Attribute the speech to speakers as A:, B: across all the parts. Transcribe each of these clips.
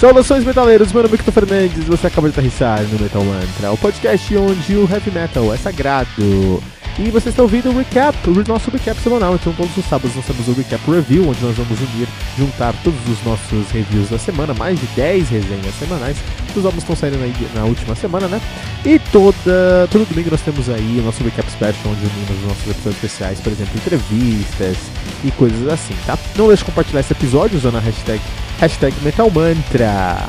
A: Saudações metaleiros, meu nome é Victor Fernandes você acaba de aterrissar no Metal Mantra, o podcast onde o heavy metal é sagrado. E você está ouvindo o recap, o nosso recap semanal. Então, todos os sábados nós temos o recap review, onde nós vamos unir, juntar todos os nossos reviews da semana, mais de 10 resenhas semanais. Os álbuns estão saindo aí na última semana, né? E toda, todo domingo nós temos aí o nosso recap special, onde unimos os nossos episódios especiais, por exemplo, entrevistas e coisas assim, tá? Não deixe de compartilhar esse episódio usando a hashtag, hashtag MetalMantra.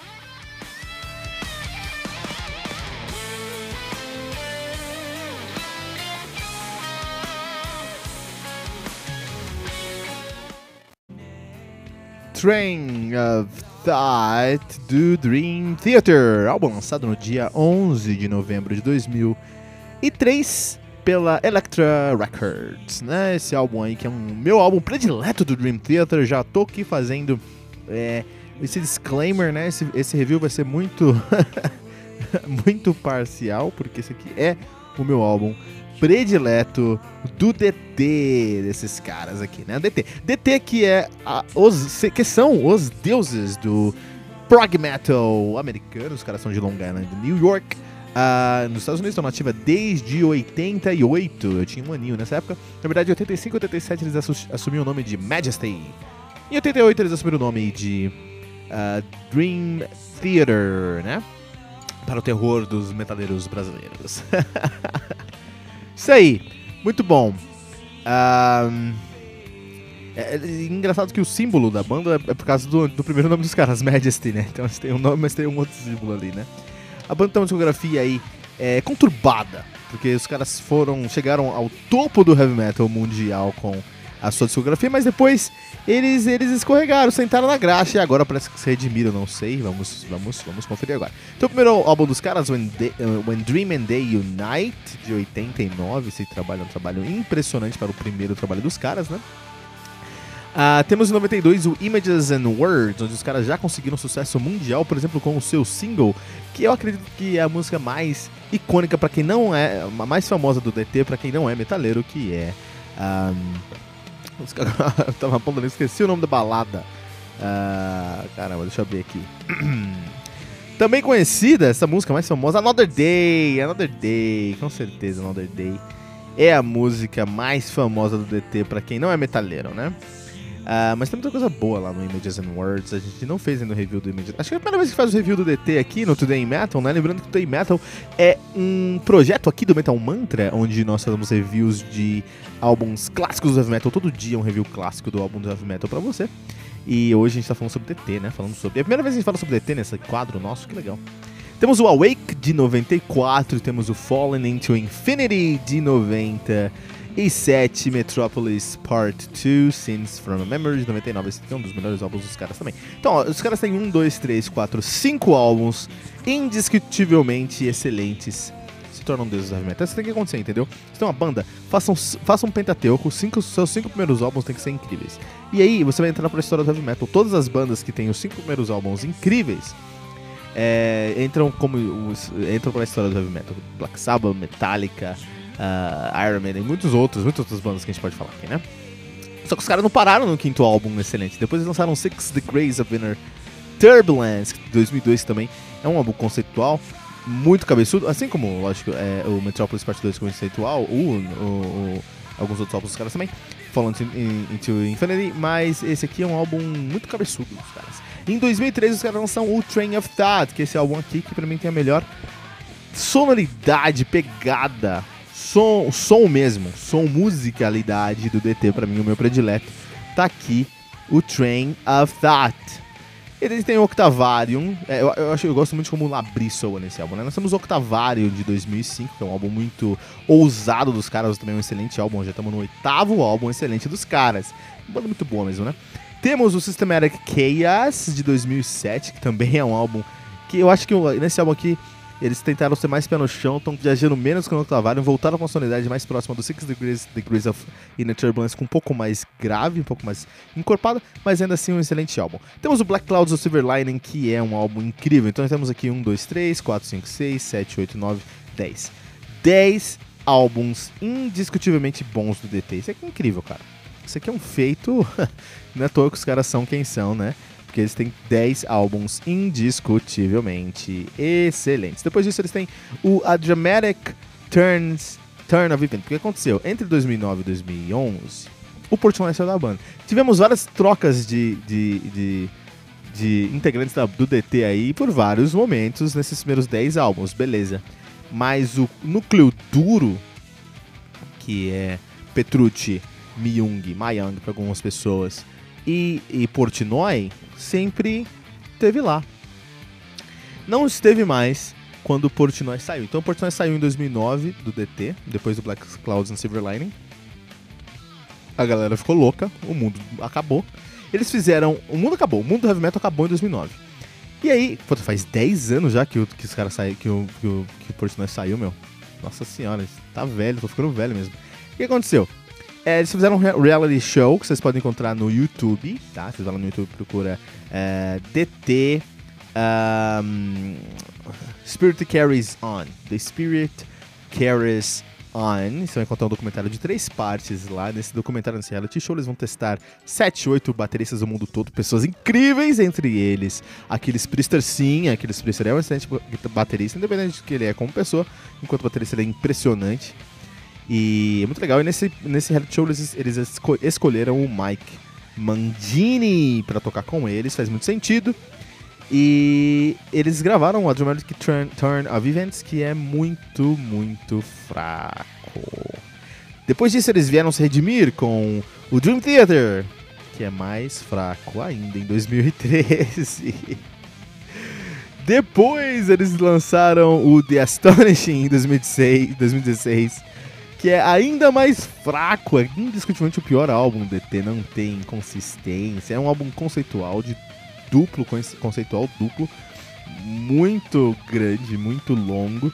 A: Train of Thought do Dream Theater, álbum lançado no dia 11 de novembro de 2003 pela Elektra Records, né? Esse álbum aí que é um meu álbum predileto do Dream Theater, já tô aqui fazendo é, esse disclaimer, né? Esse, esse review vai ser muito muito parcial, porque esse aqui é o meu álbum predileto do DT, desses caras aqui, né? DT. DT que é a, os que são os deuses do prog metal americano, os caras são de Long Island, New York. Uh, nos Estados Unidos estão nativa desde 88. Eu tinha um aninho nessa época. Na verdade, em 85 e 87 eles assumiram o nome de Majesty. Em 88 eles assumiram o nome de uh, Dream Theater, né? Para o terror dos metaleiros brasileiros. Isso aí, muito bom. Um, é, é, engraçado que o símbolo da banda é, é por causa do, do, primeiro nome dos caras, Majesty, né? Então eles têm um nome, mas tem um outro símbolo ali, né? A banda tem uma discografia aí é, conturbada, porque os caras foram chegaram ao topo do heavy metal mundial com a sua discografia, mas depois eles, eles escorregaram, sentaram na graxa e agora parece que se redimiram, não sei. Vamos, vamos, vamos conferir agora. Então, o primeiro álbum dos caras, When, Day, uh, When Dream and Day Unite, de 89. Esse trabalho é um trabalho impressionante para o primeiro trabalho dos caras, né? Uh, temos em 92 o Images and Words, onde os caras já conseguiram sucesso mundial, por exemplo, com o seu single, que eu acredito que é a música mais icônica para quem não é, a mais famosa do DT para quem não é metaleiro, que é um, tava apontando, esqueci o nome da balada. Uh, caramba, deixa eu ver aqui. Também conhecida, essa música mais famosa, Another Day. Another Day, com certeza, Another Day. É a música mais famosa do DT para quem não é metaleiro, né? Uh, mas tem muita coisa boa lá no Images and Words. A gente não fez ainda o review do Images. Acho que é a primeira vez que faz o review do DT aqui no Today Metal, né? Lembrando que o Today Metal é um projeto aqui do Metal Mantra, onde nós fazemos reviews de álbuns clássicos do Heavy Metal. Todo dia um review clássico do álbum do Heavy Metal pra você. E hoje a gente tá falando sobre DT, né? Falando sobre. É a primeira vez que a gente fala sobre DT nesse quadro nosso, que legal. Temos o Awake de 94, temos o Fallen into Infinity de 90 e 7, Metropolis Part 2, Scenes from a Memory de 99. Esse aqui é um dos melhores álbuns dos caras também. Então, ó, os caras têm 1, 2, 3, 4, 5 álbuns indiscutivelmente excelentes. Se tornam deuses do heavy metal. Isso tem que acontecer, entendeu? Se tem uma banda, façam, façam um pentateuco, cinco, seus 5 primeiros álbuns têm que ser incríveis. E aí, você vai entrar pra história do heavy metal. Todas as bandas que têm os 5 primeiros álbuns incríveis é, entram como entram pra história do heavy metal. Black Sabbath, Metallica, uh, Iron Man e muitos outros, muitas outras bandas que a gente pode falar aqui, né? Só que os caras não pararam no quinto álbum excelente. Depois eles lançaram Six Degrees of Inner Turbulence, 2002 também. É um álbum conceitual, muito cabeçudo, assim como, lógico, é, o Metropolis Part 2 conceitual, o, o, o, alguns outros álbuns dos caras também, falando Into Infinity, mas esse aqui é um álbum muito cabeçudo dos caras. Em 2003 os caras lançam o Train of Thought, que é esse álbum aqui que pra mim tem a melhor sonoridade, pegada som, som mesmo, som musicalidade do DT, para mim, o meu predileto, tá aqui o Train of Thought. Eles têm o Octavarium, é, eu, eu, acho, eu gosto muito de como o Labri soa nesse álbum, né? Nós temos o Octavarium de 2005, que é um álbum muito ousado dos caras, também é um excelente álbum, já estamos no oitavo álbum excelente dos caras. Banda muito boa mesmo, né? Temos o Systematic Chaos de 2007, que também é um álbum que eu acho que nesse álbum aqui eles tentaram ser mais pé no chão, estão viajando menos que o Octavarium, voltaram com uma sonoridade mais próxima do Six Degrees, Degrees of Inner Turbulence, com um pouco mais grave, um pouco mais encorpada, mas ainda assim um excelente álbum. Temos o Black Clouds of Silver Lining, que é um álbum incrível. Então temos aqui 1, 2, 3, 4, 5, 6, 7, 8, 9, 10. 10 álbuns indiscutivelmente bons do DT. Isso aqui é incrível, cara. Isso aqui é um feito. Não é à toa que os caras são quem são, né? Porque eles têm 10 álbuns indiscutivelmente excelentes. Depois disso, eles têm o A Dramatic Turns, Turn of Event. O que aconteceu? Entre 2009 e 2011, o Portnoy saiu da banda. Tivemos várias trocas de, de, de, de integrantes do DT aí por vários momentos nesses primeiros 10 álbuns, beleza. Mas o núcleo duro, que é Petrucci, Myung, Mayang para algumas pessoas, e, e Portnoy sempre esteve lá. Não esteve mais quando o Portnoy saiu. Então o Portnoy saiu em 2009 do DT, depois do Black Clouds and Silver Lining. A galera ficou louca, o mundo acabou. Eles fizeram. O mundo acabou, o mundo do heavy metal acabou em 2009. E aí, pô, faz 10 anos já que, o, que os caras saíram, que o, que, o, que o Portnoy saiu, meu. Nossa senhora, tá velho, tô ficando velho mesmo. O que aconteceu? É, eles fizeram um reality show que vocês podem encontrar no YouTube, tá? Vocês vão lá no YouTube procura é, DT. Um, Spirit Carries On. The Spirit Carries On. Você vai encontrar um documentário de três partes lá. Nesse documentário, nesse reality show, eles vão testar 7, 8 bateristas do mundo todo, pessoas incríveis entre eles. Aqueles Priester, sim, aqueles Priester é um excelente baterista, independente de que ele é como pessoa, enquanto baterista ele é impressionante. E é muito legal. E nesse, nesse reality show eles, eles esco escolheram o Mike Mandini para tocar com eles, faz muito sentido. E eles gravaram a Dramatic Turn, Turn of Events, que é muito, muito fraco. Depois disso, eles vieram se redimir com o Dream Theater, que é mais fraco ainda, em 2013. Depois, eles lançaram o The Astonishing em 2016, 2016 que é ainda mais fraco, é indiscutivelmente o pior álbum do DT, não tem consistência, é um álbum conceitual de duplo, conceitual duplo, muito grande, muito longo.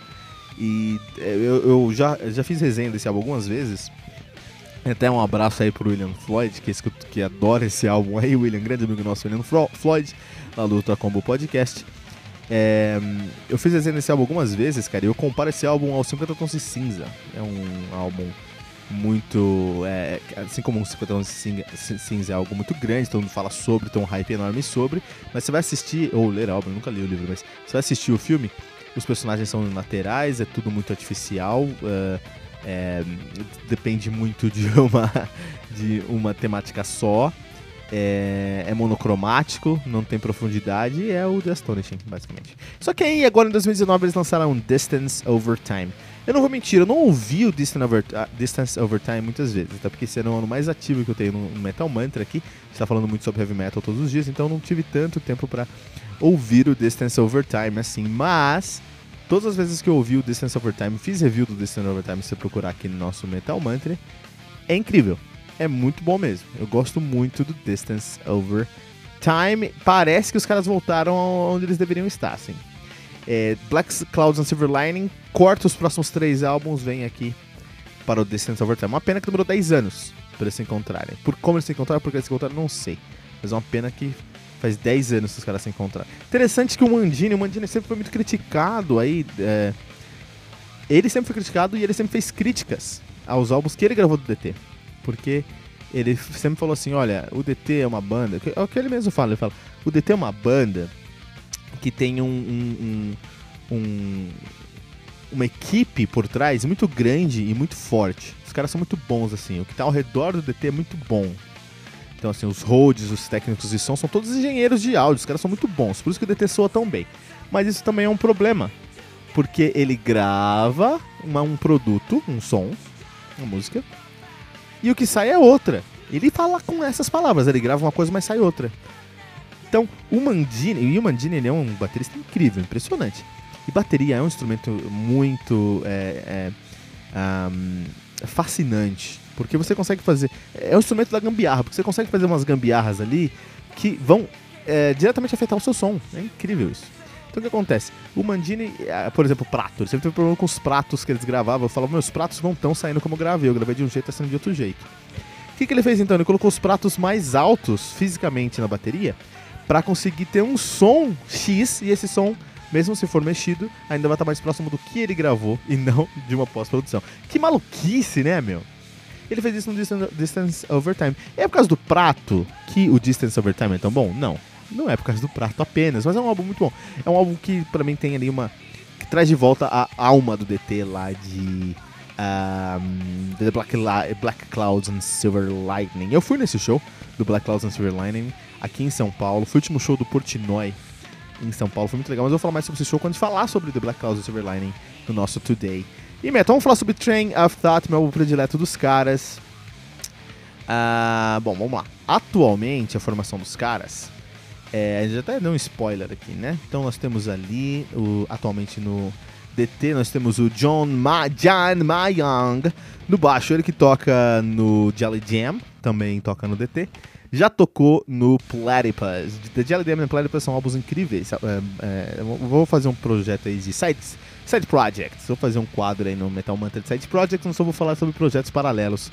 A: E é, eu, eu já, já fiz resenha desse álbum algumas vezes. Até um abraço aí pro William Floyd, que, que adora esse álbum aí, William, grande amigo nosso, William Floyd, lá do Combo Podcast. É, eu fiz resenha desse álbum algumas vezes, cara, e eu comparo esse álbum ao 50 Tons de Cinza. É um álbum muito. É, assim como o 50 Tons de Cinza é algo muito grande, todo mundo fala sobre, tem um hype enorme sobre. Mas você vai assistir, ou ler álbum, eu nunca li o livro, mas você vai assistir o filme, os personagens são laterais, é tudo muito artificial. Uh, é, depende muito de uma, de uma temática só é, é, monocromático, não tem profundidade e é o The Astonishing, basicamente. Só que aí, agora em 2019, eles lançaram Distance Over Time. Eu não vou mentir, eu não ouvi o Distance Over, uh, Distance Over Time muitas vezes, até porque esse era o ano mais ativo que eu tenho no Metal Mantra aqui. A gente tá falando muito sobre heavy metal todos os dias, então não tive tanto tempo para ouvir o Distance Over Time assim, mas todas as vezes que eu ouvi o Distance Over Time, fiz review do Distance Over Time, se você procurar aqui no nosso Metal Mantra, é incrível é muito bom mesmo. Eu gosto muito do Distance Over Time. Parece que os caras voltaram onde eles deveriam estar, assim. É, Black Clouds and Silver Lining corta os próximos três álbuns, vem aqui para o Distance Over Time. Uma pena que demorou 10 anos para eles se encontrarem. Por como eles se encontraram, porque eles se encontraram, não sei. Mas é uma pena que faz 10 anos que os caras se encontraram. Interessante que o Mandini, o Mandini sempre foi muito criticado aí. É, ele sempre foi criticado e ele sempre fez críticas aos álbuns que ele gravou do DT porque ele sempre falou assim, olha, o DT é uma banda, é o que ele mesmo fala, ele fala, o DT é uma banda que tem um, um, um, um uma equipe por trás muito grande e muito forte. Os caras são muito bons, assim. O que está ao redor do DT é muito bom. Então, assim, os roads, os técnicos de som são todos engenheiros de áudio. Os caras são muito bons. Por isso que o DT soa tão bem. Mas isso também é um problema. Porque ele grava uma, um produto, um som, uma música, e o que sai é outra. Ele fala com essas palavras, ele grava uma coisa, mas sai outra. Então, o Mandini, e o Mandini ele é um baterista incrível, impressionante. E bateria é um instrumento muito é, é, um, fascinante, porque você consegue fazer. É um instrumento da gambiarra, porque você consegue fazer umas gambiarras ali que vão é, diretamente afetar o seu som. É incrível isso. Então o que acontece? O Mandini, é, por exemplo, prato, ele sempre teve problema com os pratos que eles gravavam. Eu falava, meus pratos não estão saindo como eu gravei, eu gravei de um jeito, tá saindo de outro jeito. O que, que ele fez então? Ele colocou os pratos mais altos fisicamente na bateria para conseguir ter um som X e esse som, mesmo se for mexido, ainda vai estar mais próximo do que ele gravou e não de uma pós-produção. Que maluquice, né, meu? Ele fez isso no Distance Over Time. É por causa do prato que o Distance Over Time é tão bom? Não. Não é por causa do prato apenas, mas é um álbum muito bom. É um álbum que para mim tem ali uma. que traz de volta a alma do DT lá de. Um, The Black, Black Clouds and Silver Lightning. Eu fui nesse show do Black Clouds and Silver Lightning aqui em São Paulo. Foi o último show do Portnoy em São Paulo. Foi muito legal, mas eu vou falar mais sobre esse show quando falar sobre The Black Clouds and Silver Lightning no nosso Today. E Metal, vamos falar sobre Train of Thought, meu álbum predileto dos caras. Uh, bom, vamos lá. Atualmente, a formação dos caras é, a gente até deu um spoiler aqui, né? Então nós temos ali, o, atualmente no DT, nós temos o John Ma, John Mayang no baixo, ele que toca no Jelly Jam, também toca no DT. Já tocou no Platypus. The Jelly Jam e Platypus são álbuns incríveis. É, é, vou fazer um projeto aí de sites, side projects. Vou fazer um quadro aí no Metal Mantra de side projects, não só vou falar sobre projetos paralelos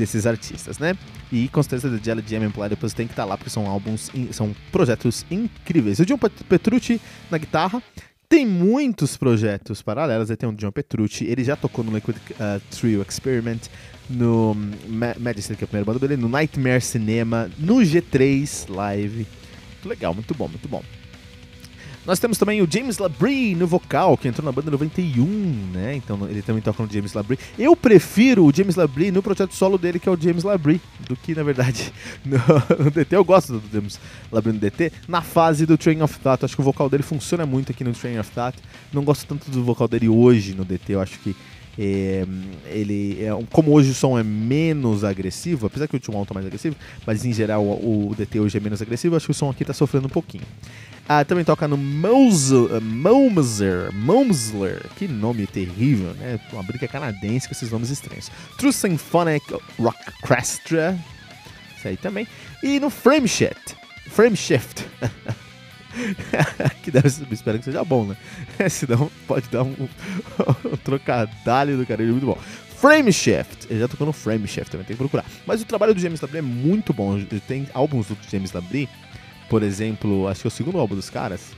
A: desses artistas, né? E com certeza The Jelly Jam and Platypus tem que estar tá lá porque são álbuns, são projetos incríveis. O John Petrucci na guitarra, Tem muitos projetos paralelos. Aí tem o John Petrucci, ele já tocou no Liquid uh, Trio Experiment, no Ma Majesty, que é a primeira banda dele, no Nightmare Cinema, no G3 Live. Muito legal, muito bom, muito bom. Nós temos também o James Labrie no vocal, que entrou na banda 91, né? Então ele também toca no James Labrie. Eu prefiro o James Labrie no projeto solo dele, que é o James Labrie, do que, na verdade, no, no DT. Eu gosto do James Labrie no DT. Na fase do Train of Thought, acho que o vocal dele funciona muito aqui no Train of Thought. Não gosto tanto do vocal dele hoje no DT, eu acho que é, ele é, como hoje o som é menos agressivo, apesar que o último álbum é mais agressivo, mas em geral o, o, DT hoje é menos agressivo, acho que o som aqui tá sofrendo um pouquinho. Ah, também toca no Momsler, Momsler, que nome terrível, né? Uma briga canadense com esses nomes estranhos. True Symphonic Orchestra, isso aí também. E no Frameshift, Frameshift. que deve espero que seja bom, né? Senão pode dar um, um, trocadilho do cara, muito bom. Frameshift, ele já tocou no Frameshift, também tem que procurar. Mas o trabalho do James Labrie é muito bom. Tem álbuns do James Labrie, por exemplo, acho que é o segundo álbum dos caras,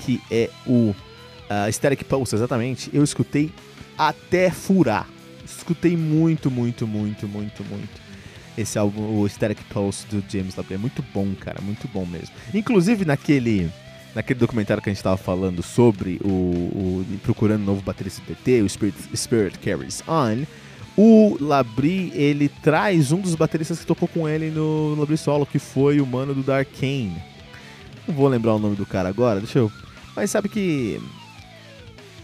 A: que é o uh, Static Pulse, exatamente. Eu escutei até furar. Escutei muito, muito, muito, muito, muito esse álbum, o Static Pulse do James Labrie. É muito bom, cara, muito bom mesmo. Inclusive naquele naquele documentário que a gente estava falando sobre o, o procurando um novo baterista do DT, o Spirit, Spirit Carries On, o Labrie, ele traz um dos bateristas que tocou com ele no, no Labrie Solo, que foi o mano do Dark Kane. Não vou lembrar o nome do cara agora, deixa eu... Mas sabe que...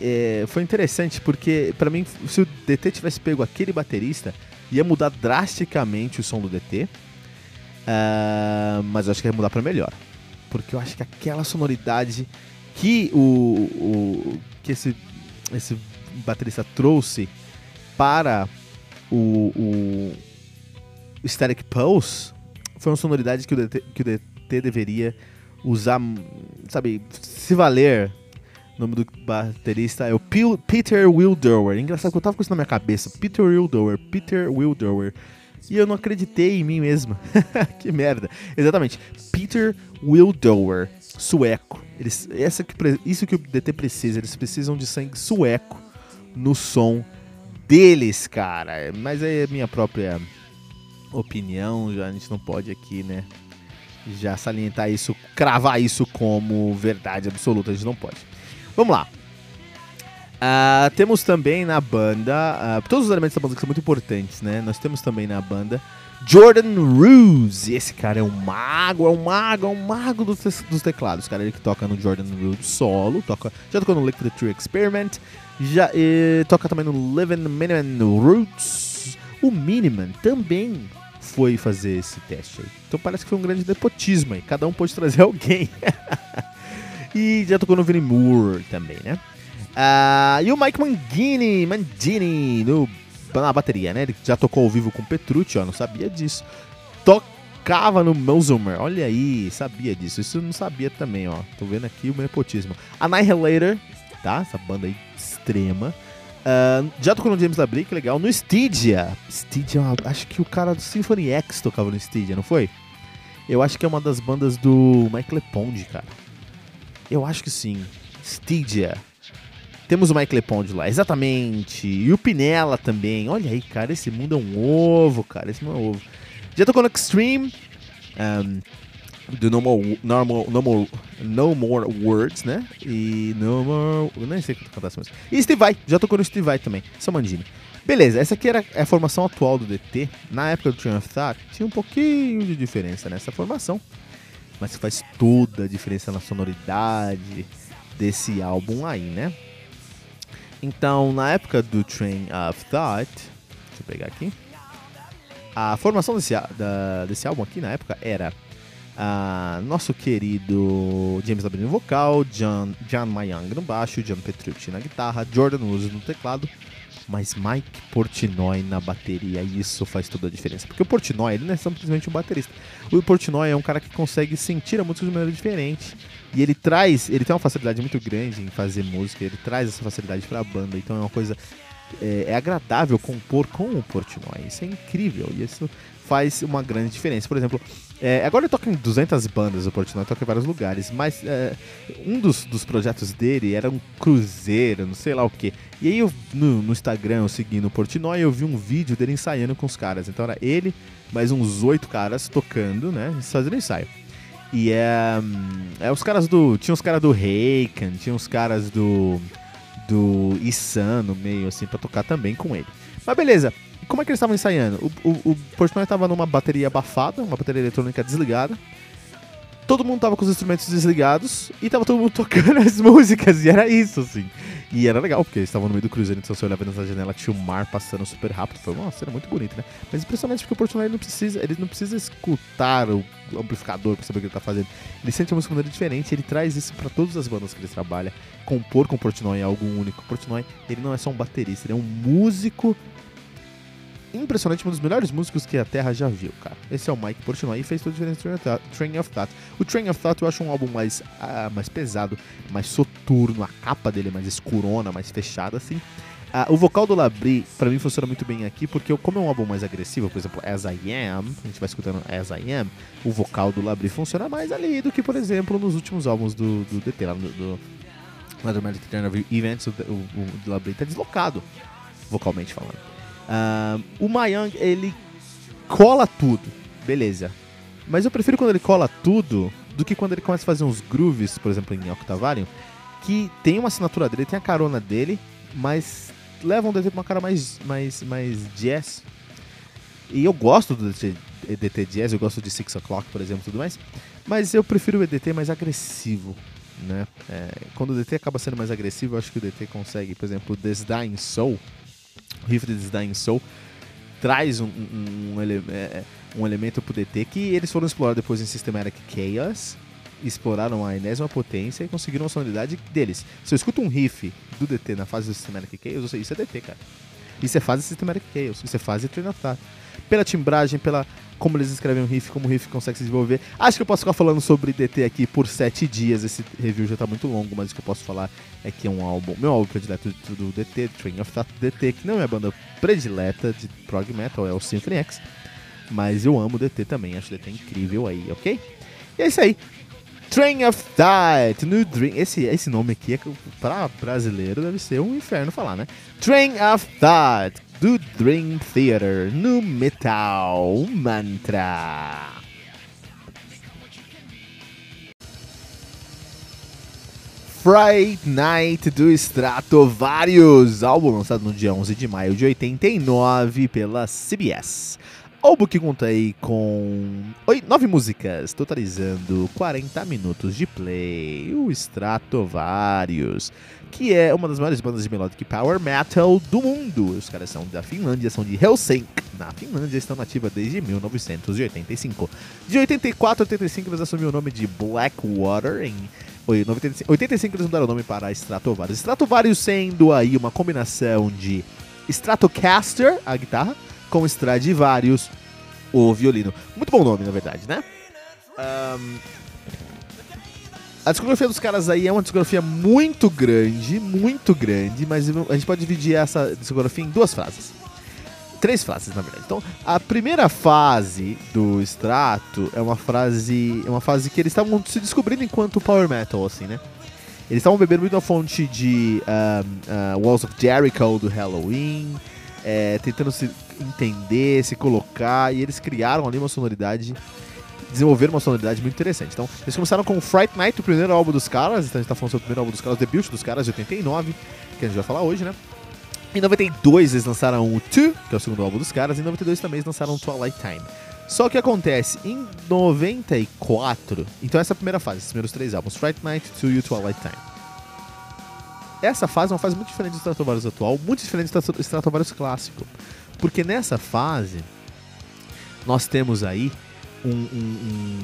A: É, foi interessante porque, para mim, se o DT tivesse pego aquele baterista, ia mudar drasticamente o som do DT. Uh, ah, mas eu acho que ia mudar para melhor. Porque eu acho que aquela sonoridade que o, o que esse, esse baterista trouxe para o, o Static Pulse foi uma sonoridade que o DT, que o DT deveria usar, sabe, se valer o nome do baterista é o Peter Wildower. Engraçado que eu tava com isso na minha cabeça. Peter Wildower, Peter Wildower. E eu não acreditei em mim mesmo. que merda. Exatamente. Peter Wildower, sueco. Eles, essa que, isso que o DT precisa. Eles precisam de sangue sueco no som deles, cara. Mas é minha própria opinião. Já a gente não pode aqui, né? Já salientar isso, cravar isso como verdade absoluta. A gente não pode. Vamos lá. Uh, temos também na banda, uh, todos os elementos da banda que são muito importantes, né? Nós temos também na banda Jordan Ruse. Esse cara é um mago, é um mago, é um mago dos, dos teclados. Cara, ele que toca no Jordan Ruse solo, toca, já tocou no Liquid Tree Experiment, já e, toca também no Living Miniman Roots. O Miniman também foi fazer esse teste aí. Então parece que foi um grande nepotismo aí. Cada um pode trazer alguém. E já tocou no Vinnie Moore também, né? Uh, e o Mike Mangini, Mangini no, na bateria, né? Ele já tocou ao vivo com Petrucci, ó, não sabia disso. Tocava no Melzomer, olha aí, sabia disso. Isso eu não sabia também, ó. Tô vendo aqui o nepotismo. Annihilator, tá? Essa banda aí extrema. Uh, já tocou no James Labrie, que legal. No Stygia. Stygia, acho que o cara do Symphony X tocava no Stygia, não foi? Eu acho que é uma das bandas do Mike LePond, cara. Eu acho que sim. Stygia. Temos o Mike LePond lá, exatamente. E o Pinella também. Olha aí, cara, esse mundo é um ovo, cara. Esse mundo é um ovo. Já tocou no Extreme. Um, do no more, normal, no, more, no More Words, né? E No More. Eu nem sei cantar essa música. E Steve Vai, já tocou no Steve Vai também, Samandini. Beleza, essa aqui era a formação atual do DT. Na época do Triumph Thought, tinha um pouquinho de diferença nessa formação mas que faz toda a diferença na sonoridade desse álbum aí, né? Então, na época do Train of Thought, deixa eu pegar aqui, a formação desse, da, desse álbum aqui na época era uh, nosso querido James Labrie no vocal, John, John Mayang no baixo, John Petrucci na guitarra, Jordan Woods no teclado, mas Mike Portnoy na bateria, isso faz toda a diferença. Porque o Portnoy, ele não é simplesmente um baterista. O Portnoy é um cara que consegue sentir a música de maneira diferente. E ele traz, ele tem uma facilidade muito grande em fazer música, ele traz essa facilidade para a banda, então é uma coisa é, é, agradável compor com o Portnoy. Isso é incrível. E isso faz uma grande diferença. Por exemplo, é, agora ele toca em 200 bandas, o Portnoy toca em vários lugares, mas é, um dos, dos projetos dele era um cruzeiro, não sei lá o que. E aí eu, no, no Instagram, eu seguindo o Portnoy, eu vi um vídeo dele ensaiando com os caras. Então era ele, mais uns oito caras tocando, né, fazendo ensaio. E é, é os caras do. Tinha os caras do Reikan, tinha os caras do. do Issan no meio, assim, pra tocar também com ele. Mas beleza, como é que eles estavam ensaiando? O, o, o Portnoy tava numa bateria abafada, uma bateria eletrônica desligada. Todo mundo tava com os instrumentos desligados e tava todo mundo tocando as músicas, e era isso, assim. E era legal, porque eles estavam no meio do cruzeiro, então você olhava nessa janela, tinha o mar passando super rápido. Foi uma cena muito bonita, né? Mas impressionante porque o Portnoy não precisa, ele não precisa escutar o amplificador pra saber o que ele tá fazendo. Ele sente a música de maneira diferente, ele traz isso para todas as bandas que ele trabalha. Compor com o Portnoy é algo único. O Portnoy, ele não é só um baterista, ele é um músico impressionante, um dos melhores músicos que a Terra já viu, cara. Esse é o Mike Portnoy e fez toda a diferença no Train of Thought. O Train of Thought eu acho um álbum mais, uh, mais pesado, mais soturno, a capa dele é mais escurona, mais fechada, assim. Uh, o vocal do Labrie, pra mim, funciona muito bem aqui, porque como é um álbum mais agressivo, por exemplo, As I Am, a gente vai escutando As I Am, o vocal do Labrie funciona mais ali do que, por exemplo, nos últimos álbuns do, do DT, lá do, do Dramatic Events, o, o, o Labrie tá deslocado, vocalmente falando. Uh, o Mayang, ele cola tudo, beleza. Mas eu prefiro quando ele cola tudo do que quando ele começa a fazer uns grooves, por exemplo, em Octavarium, que tem uma assinatura dele, tem a carona dele, mas levam DT pra uma cara mais, mais, mais jazz. E eu gosto do DT, EDT jazz, eu gosto de Six O'Clock, por exemplo, tudo mais. Mas eu prefiro o EDT mais agressivo, né? É, quando o DT acaba sendo mais agressivo, eu acho que o DT consegue, por exemplo, Dying Soul, de Dying Soul traz um, um, um, ele, é, um elemento pro DT que eles foram explorar depois em Systematic Chaos, exploraram a enésima potência e conseguiram a sonoridade deles. Se eu escuto um riff do DT na fase do Systematic Chaos, eu sei, isso é DT, cara. Isso é fase Systematic Chaos, isso é fase Thought. Pela timbragem, pela como eles escrevem um riff, como o riff consegue se desenvolver. Acho que eu posso ficar falando sobre DT aqui por sete dias. Esse review já tá muito longo, mas o que eu posso falar é que é um álbum, meu álbum predileto do DT, Train of Thought DT, que não é a banda predileta de prog metal, é o Symphony X. Mas eu amo DT também, acho DT incrível aí, ok? E é isso aí. Train of Thought, New Dream. Esse, esse nome aqui, é, pra brasileiro, deve ser um inferno falar, né? Train of Thought do Dream Theater no Metal Mantra. Friday Night do Stratovarius, álbum lançado no dia 11 de maio de 89 pela CBS. Álbum que conta aí com nove músicas, totalizando 40 minutos de play. O Stratovarius, que é uma das maiores bandas de melodic power metal do mundo. Os caras são da Finlândia, são de Helsinki, na Finlândia, estão nativa desde 1985. De 84 a 85 eles assumiram o nome de Blackwater em 85 eles mudaram o nome para Stratovarius. Stratovarius sendo aí uma combinação de Stratocaster, a guitarra, com Stradivarius, o violino. Muito bom nome, na verdade, né? Um, a discografia dos caras aí é uma discografia muito grande, muito grande, mas a gente pode dividir essa discografia em duas fases. Três fases, na verdade. Então, a primeira fase do Strato é uma fase, é uma fase que eles estavam se descobrindo enquanto power metal, assim, né? Eles estavam bebendo muito a fonte de um, uh, Walls of Jericho do Halloween, é, tentando se entender, se colocar, e eles criaram ali uma sonoridade, desenvolveram uma sonoridade muito interessante. Então, eles começaram com Fright Night, o primeiro álbum dos caras, então a gente tá falando sobre o primeiro álbum dos caras, o debut dos caras de 89, que a gente vai falar hoje, né? Em 92 eles lançaram o Two, que é o segundo álbum dos caras, em 92 também eles lançaram Twilight Time. Só que acontece, em 94, então essa é a primeira fase, esses primeiros três álbuns, Fright Night, Two e Twilight Time essa fase é uma fase muito diferente do Stratovarius atual, muito diferente do Stratovarius clássico. Porque nessa fase, nós temos aí um, um,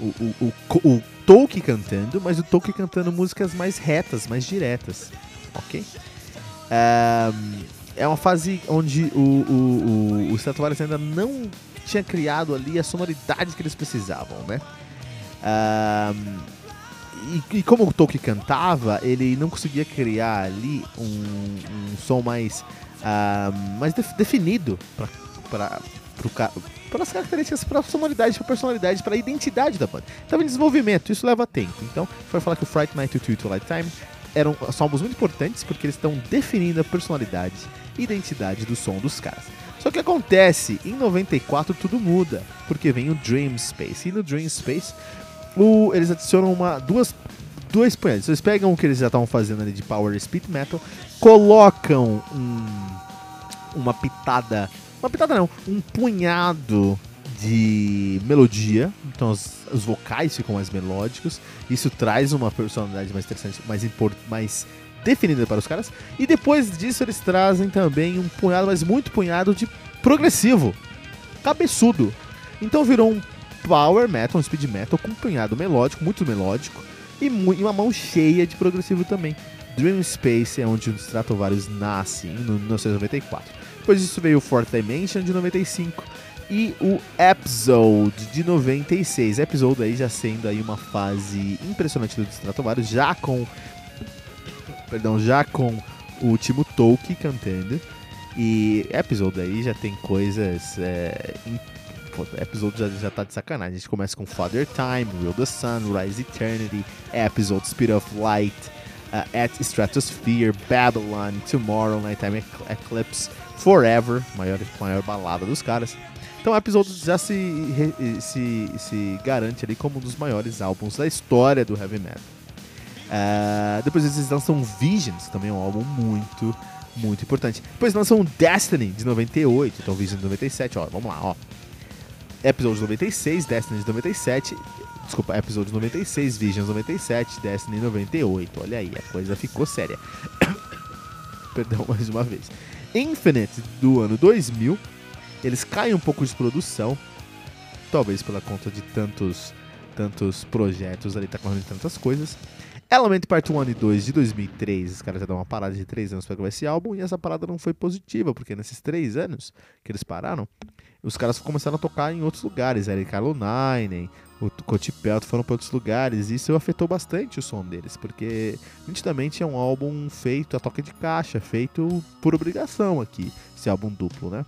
A: um, o, o, o, Tolkien cantando, mas o Tolkien cantando músicas mais retas, mais diretas. Ok? É, uma fase onde o, o, o, o Stratovarius ainda não tinha criado ali a sonoridade que eles precisavam, né? e, e, como o Tolkien cantava, ele não conseguia criar ali um, um som mais, mais def, definido para pro ca... pelas características, pra personalidade, pra personalidade, pra identidade da banda. Estava em desenvolvimento, isso leva tempo. Então, foi falar que o Fright Night 2 e Twilight Time eram álbuns muito importantes porque eles estão definindo a personalidade e identidade do som dos caras. Só que acontece, em 94 tudo muda, porque vem o Dream Space. E no Dream Space, o, eles adicionam uma, duas, dois punhados. Eles pegam o que eles já estavam fazendo ali de Power Speed Metal, colocam um, uma pitada, uma pitada não, um punhado de melodia, então os, os, vocais ficam mais melódicos, isso traz uma personalidade mais interessante, mais, mais definida para os caras, e depois disso eles trazem também um punhado, mas muito punhado de progressivo, cabeçudo. Então virou um power metal, um speed metal com um punhado melódico, muito melódico, e, e uma mão cheia de progressivo também. Dream Space é onde o Stratovarius nasce, em 1994. Depois disso veio o Fourth Dimension de 95 e o Episode de 96. Episode aí já sendo aí uma fase impressionante do Stratovarius, já com perdão, já com o Timo Tolkien cantando. E Episode aí já tem coisas é, episódio já, já tá de sacanagem. A gente começa com Father Time, Real the Sun, Rise Eternity, Episode Speed of Light, uh, At Stratosphere, Babylon, Tomorrow, Nighttime Eclipse, Forever, maior, maior balada dos caras. Então o episódio já se, se, se garante ali como um dos maiores álbuns da história do heavy metal. Uh, depois eles lançam Visions, também é um álbum muito, muito importante. Depois lançam Destiny de 98, então Visions de 97, ó, vamos lá, ó. Episódio 96, Destiny de 97, desculpa, episódio 96, Visions 97, Destiny 98. Olha aí, a coisa ficou séria. Perdão mais uma vez. Infinite do ano 2000, eles caem um pouco de produção, talvez pela conta de tantos tantos projetos ali, tá correndo tantas coisas. Element Part 1 e 2 de 2003, os caras já dão uma parada de 3 anos para gravar esse álbum, e essa parada não foi positiva, porque nesses 3 anos que eles pararam, os caras começaram a tocar em outros lugares, Eric Nine, o Cotipelto foram para outros lugares, e isso afetou bastante o som deles, porque nitidamente é um álbum feito a toque de caixa, feito por obrigação aqui, esse álbum duplo, né?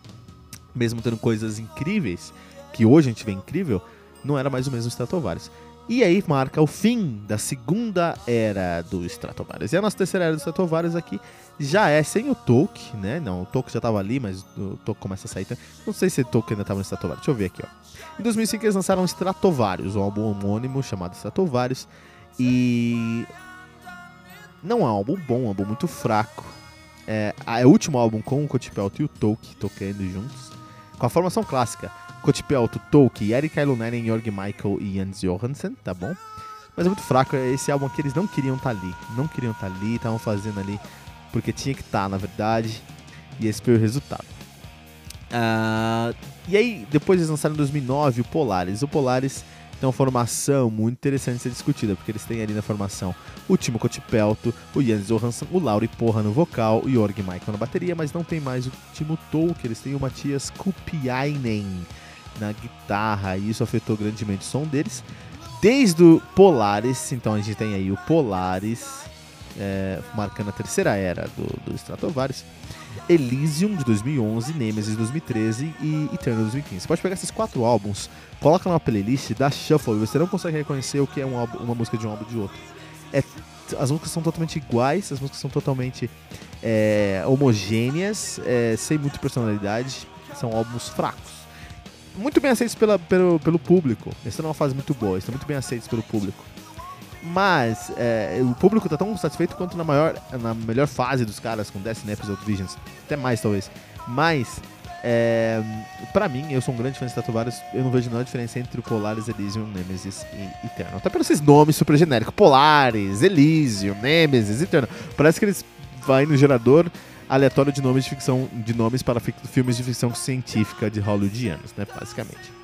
A: Mesmo tendo coisas incríveis, que hoje a gente vê incrível, não era mais o mesmo Stratovarius. E aí marca o fim da segunda era do Stratovarius. E a nossa terceira era do Stratovarius aqui já é sem o Tolkien, né? Não, o Tolkien já estava ali, mas o Tolkien começa a sair. Então, não sei se o Tolkien ainda estava no Stratovarius. Deixa eu ver aqui, ó. Em 2005 eles lançaram Stratovarius, um álbum homônimo chamado Stratovarius. E não é um álbum bom, é um álbum muito fraco. É, é o último álbum com o Kotipelt e o Tolkien tocando juntos, com a formação clássica. Kotipelto, Tolkien, Eric Ilonen, Jorg Michael e Jens Johansen, tá bom? Mas é muito fraco, esse álbum aqui eles não queriam estar tá ali, não queriam estar tá ali, estavam fazendo ali porque tinha que estar, tá, na verdade, e esse foi o resultado. Uh, e aí, depois eles lançaram em 2009 o Polaris. O Polaris tem uma formação muito interessante de ser discutida, porque eles têm ali na formação o Timo Kotipelto, o Jens Johansson, o Lauri Porra no vocal, o Jorg Michael na bateria, mas não tem mais o Timo Tolkien, eles têm o Matias Kupiainen na guitarra, e isso afetou grandemente o som deles. Desde o Polaris, então a gente tem aí o Polaris, é, marcando a terceira era do, do Stratovarius. Elysium de 2011, Nemesis de 2013 e Eternal de 2015. Você pode pegar esses quatro álbuns, coloca numa playlist, dá shuffle e você não consegue reconhecer o que é um álbum, uma música de um álbum de outro. É, as músicas são totalmente iguais, as músicas são totalmente é, homogêneas, é, sem muita personalidade, são álbuns fracos. Muito bem aceitos pela, pelo, pelo público. Essa é uma fase muito boa, estão muito bem aceitos pelo público. Mas é, o público tá tão satisfeito quanto na, maior, na melhor fase dos caras com Destiny Episode Visions. Até mais, talvez. Mas, é, pra mim, eu sou um grande fã de Stratovarius. Eu não vejo nenhuma diferença entre o Polaris, Elysium, Nemesis e Eternal. Até pelos esses nomes super genéricos: Polaris, Elysium, Nemesis, Eternal. Parece que eles vai no gerador aleatório de nomes de ficção de nomes para filmes de ficção científica de hollywoodianos, né? Basicamente.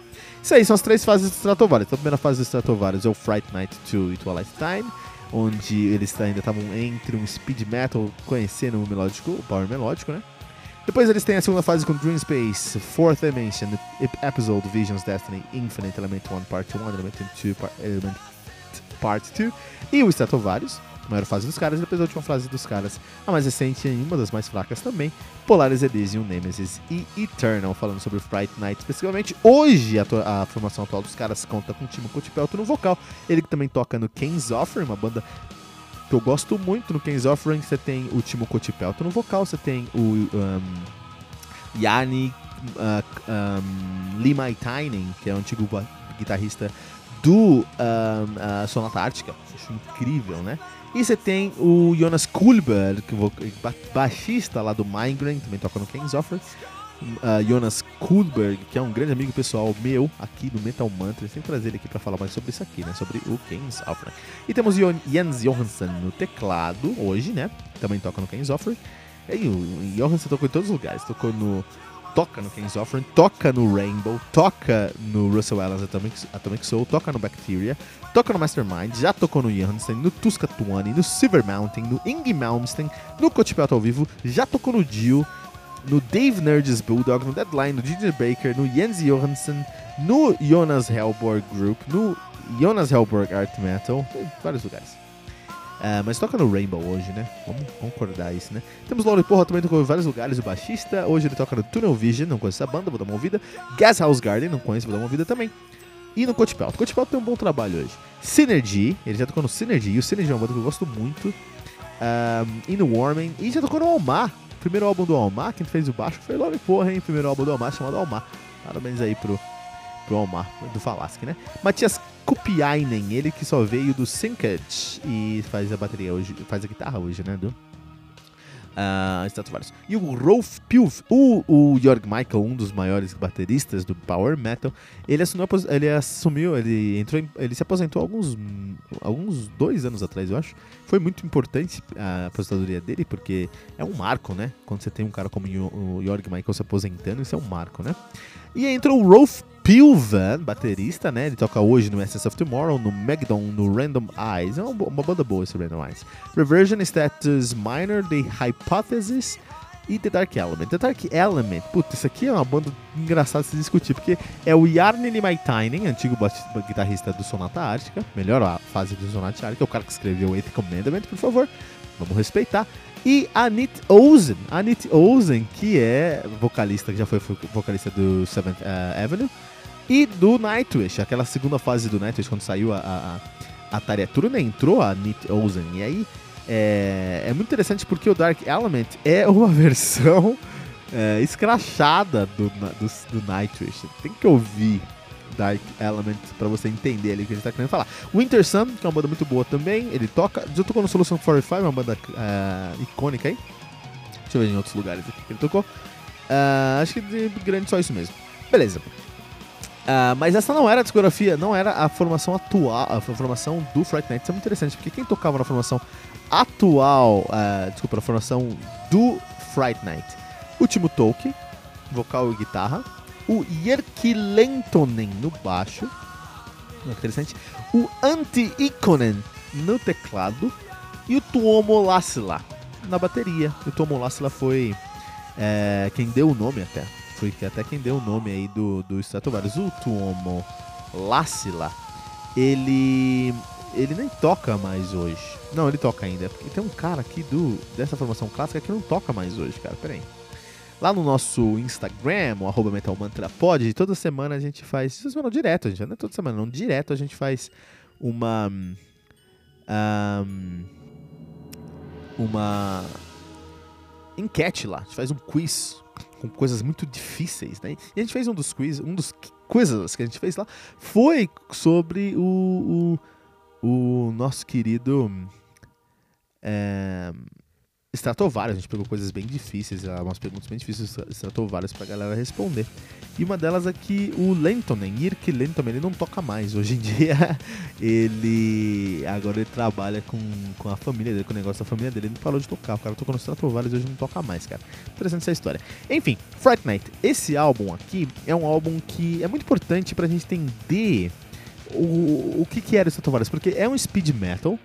A: Isso aí, são as três fases do Stratovarius. Então, a primeira fase do Stratovarius é o Fright Night 2 e Twilight Time, onde eles ainda estavam entre um speed metal, conhecendo o melódico, o power melódico, né? Depois eles têm a segunda fase com Dream Space, Fourth Dimension, Episode, Visions, Destiny, Infinite, Element 1, Part 1, Element 2, Part, Part 2, e o Stratovarius. Maior fase dos caras, e depois a última fase dos caras, a mais recente e uma das mais fracas também, Polaris Elysium, Nemesis e Eternal, falando sobre Fright Night especificamente. Hoje, a, a, formação atual dos caras conta com o Timo Kotipelto no vocal, ele que também toca no King's Offer, uma banda que eu gosto muito no King's Offering, você tem o Timo Kotipelto no vocal, você tem o um, Yanni uh, um, Limaitainen, que é o antigo guitarrista do um, uh, Sonata Ártica, acho incrível, né? E você tem o Jonas Kulberg, baixista lá do Migraine, também toca no King's Offer. Uh, Jonas Kulberg, que é um grande amigo pessoal meu aqui do Metal Mantra. Sempre trazer ele aqui para falar mais sobre isso aqui, né? Sobre o King's Offer. E temos Jens Johansson no teclado hoje, né? Também toca no King's Offer. E o Johansson tocou em todos os lugares. Tocou no toca no King's Offering, toca no Rainbow, toca no Russell Allen's Atomic, Atomic Soul, toca no Bacteria, toca no Mastermind, já tocou no Janssen, no Tuska Tuani, no Silver Mountain, no Ing Malmsteen, no Coachpelt ao vivo, já tocou no Dio, no Dave Nerds Bulldog, no Deadline, no Ginger Baker, no Jens Johansson, no Jonas Hellborg Group, no Jonas Hellborg Art Metal, vários lugares. Uh, mas toca no Rainbow hoje, né? Vamos concordar isso, né? Temos Laurie Porra também tocou em vários lugares, o baixista. Hoje ele toca no Tunnel Vision, não conheço essa banda, vou dar uma ouvida. Gas House Garden, não conheço, vou dar uma ouvida também. E no Coach Pelt. Coach Pelt tem um bom trabalho hoje. Synergy, ele já tocou no Synergy, e o Synergy é uma banda que eu gosto muito. Um, e no Warming, e já tocou no Almar. Primeiro álbum do Almar, quem fez o baixo foi Laurie Porra, hein? Primeiro álbum do Almar chamado Almar. Parabéns aí pro, pro Almar, do Falasque, né? Matias Kupiainen, ele que só veio do Syncad e faz a bateria hoje, faz a guitarra hoje, né? Do uh, Stratovarius. E o Rolf Pilf, o, o Jörg Michael, um dos maiores bateristas do Power Metal, ele assumiu, ele assumiu, ele entrou, em, ele se aposentou alguns, alguns dois anos atrás, eu acho. Foi muito importante a aposentadoria dele, porque é um marco, né? Quando você tem um cara como o Jörg Michael se aposentando, isso é um marco, né? E entrou o Rolf Pilvan, baterista, né? Ele toca hoje no Essence of Tomorrow, no Megdon, no Random Eyes. É uma, uma banda boa esse Random Eyes. Reversion Status Minor, The Hypothesis e The Dark Element. The Dark Element, puta, isso aqui é uma banda engraçada se discutir, porque é o Jarni Limaitainen, antigo guitarrista do Sonata Ártica, melhor fase do Sonata Ártica, é o cara que escreveu Eighth Commandment, por favor, vamos respeitar. E Anit Ozen, Anit Ozen, que é vocalista, que já foi vocalista do Seventh uh, Avenue, e do Nightwish, aquela segunda fase do Nightwish, quando saiu a, a, a Tariatura, né, entrou a Nit Ozen. E aí é, é, muito interessante porque o Dark Element é uma versão é, escrachada do, do, do Nightwish. Tem que ouvir Dark Element para você entender ali o que a gente tá querendo falar. Winter Sun, que é uma banda muito boa também, ele toca. Já tocou no Solution 45, uma banda uh, icônica aí. Deixa eu ver em outros lugares aqui que ele tocou. Uh, acho que de grande só isso mesmo. Beleza. Uh, mas essa não era a discografia, não era a formação atual, a formação do Fright Night. Isso é muito interessante, porque quem tocava na formação atual, uh, desculpa, na formação do Fright Night? O Timo Tolkien, vocal e guitarra. O Jerki Lentonen no baixo. Muito interessante. O Antti Ikonen no teclado. E o Tuomo Lassila na bateria. O Tuomo Lassila foi é, quem deu o nome até foi até quem deu o nome aí do, do Stratovarius, o Tuomo Lassila, ele ele nem toca mais hoje. Não, ele toca ainda. Porque tem um cara aqui do dessa formação clássica que não toca mais hoje, cara. Pera aí. Lá no nosso Instagram, o arroba metalmantrapod, toda semana a gente faz. Toda semana direto, a gente, não é toda semana, não. Direto a gente faz uma. Um, uma enquete lá. A gente faz um quiz com coisas muito difíceis, né? E a gente fez um dos quiz, um dos coisas que a gente fez lá foi sobre o, o, o nosso querido é, Stratovarius. A gente pegou coisas bem difíceis, umas perguntas bem difíceis Stratovarius pra galera responder. E uma delas é que o Lentonen, Irk Lentonen, ele não toca mais. Hoje em dia, ele. Agora ele trabalha com, com a família dele, com o negócio da família dele. Ele não parou de tocar. O cara tocou no Stratovarius e hoje não toca mais, cara. Interessante essa história. Enfim, Fright Night. Esse álbum aqui é um álbum que é muito importante pra gente entender o, o que, que era o Stratovarius, porque é um speed metal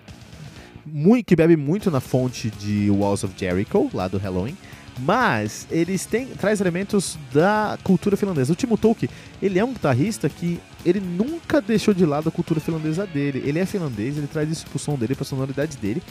A: muito, que bebe muito na fonte de Walls of Jericho, lá do Halloween, Mas eles têm traz elementos da cultura finlandesa. O Timo Tolkki, ele é um guitarrista que ele nunca deixou de lado a cultura finlandesa dele. Ele é finlandês, ele traz isso pro som dele, pra sonoridade dele.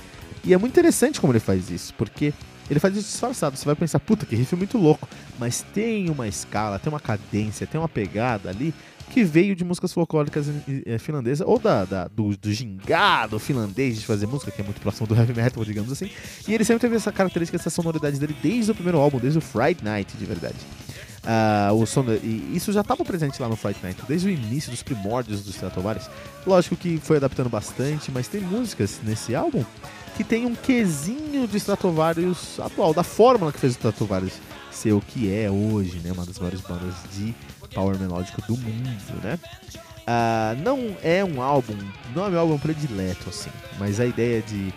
A: E é muito interessante como ele faz isso, porque ele faz isso disfarçado. Você vai pensar, puta, que riff muito louco. Mas tem uma escala, tem uma cadência, tem uma pegada ali que veio de músicas folclóricas é, finlandesas, ou da, da do, do, gingado finlandês de fazer música, que é muito próximo do heavy metal, digamos assim. E ele sempre teve essa característica, essa sonoridade dele desde o primeiro álbum, desde o Fright Night, de verdade. Uh, o som, e isso já estava presente lá no Fright Night, desde o início dos primórdios dos Stratovarius. Lógico que foi adaptando bastante, mas tem músicas nesse álbum que tem um quesinho de Stratovarius atual, da fórmula que fez o Stratovarius ser o que é hoje, né? Uma das maiores bandas de power melódico do mundo, né? Uh, não é um álbum, não é meu álbum predileto, assim, mas a ideia de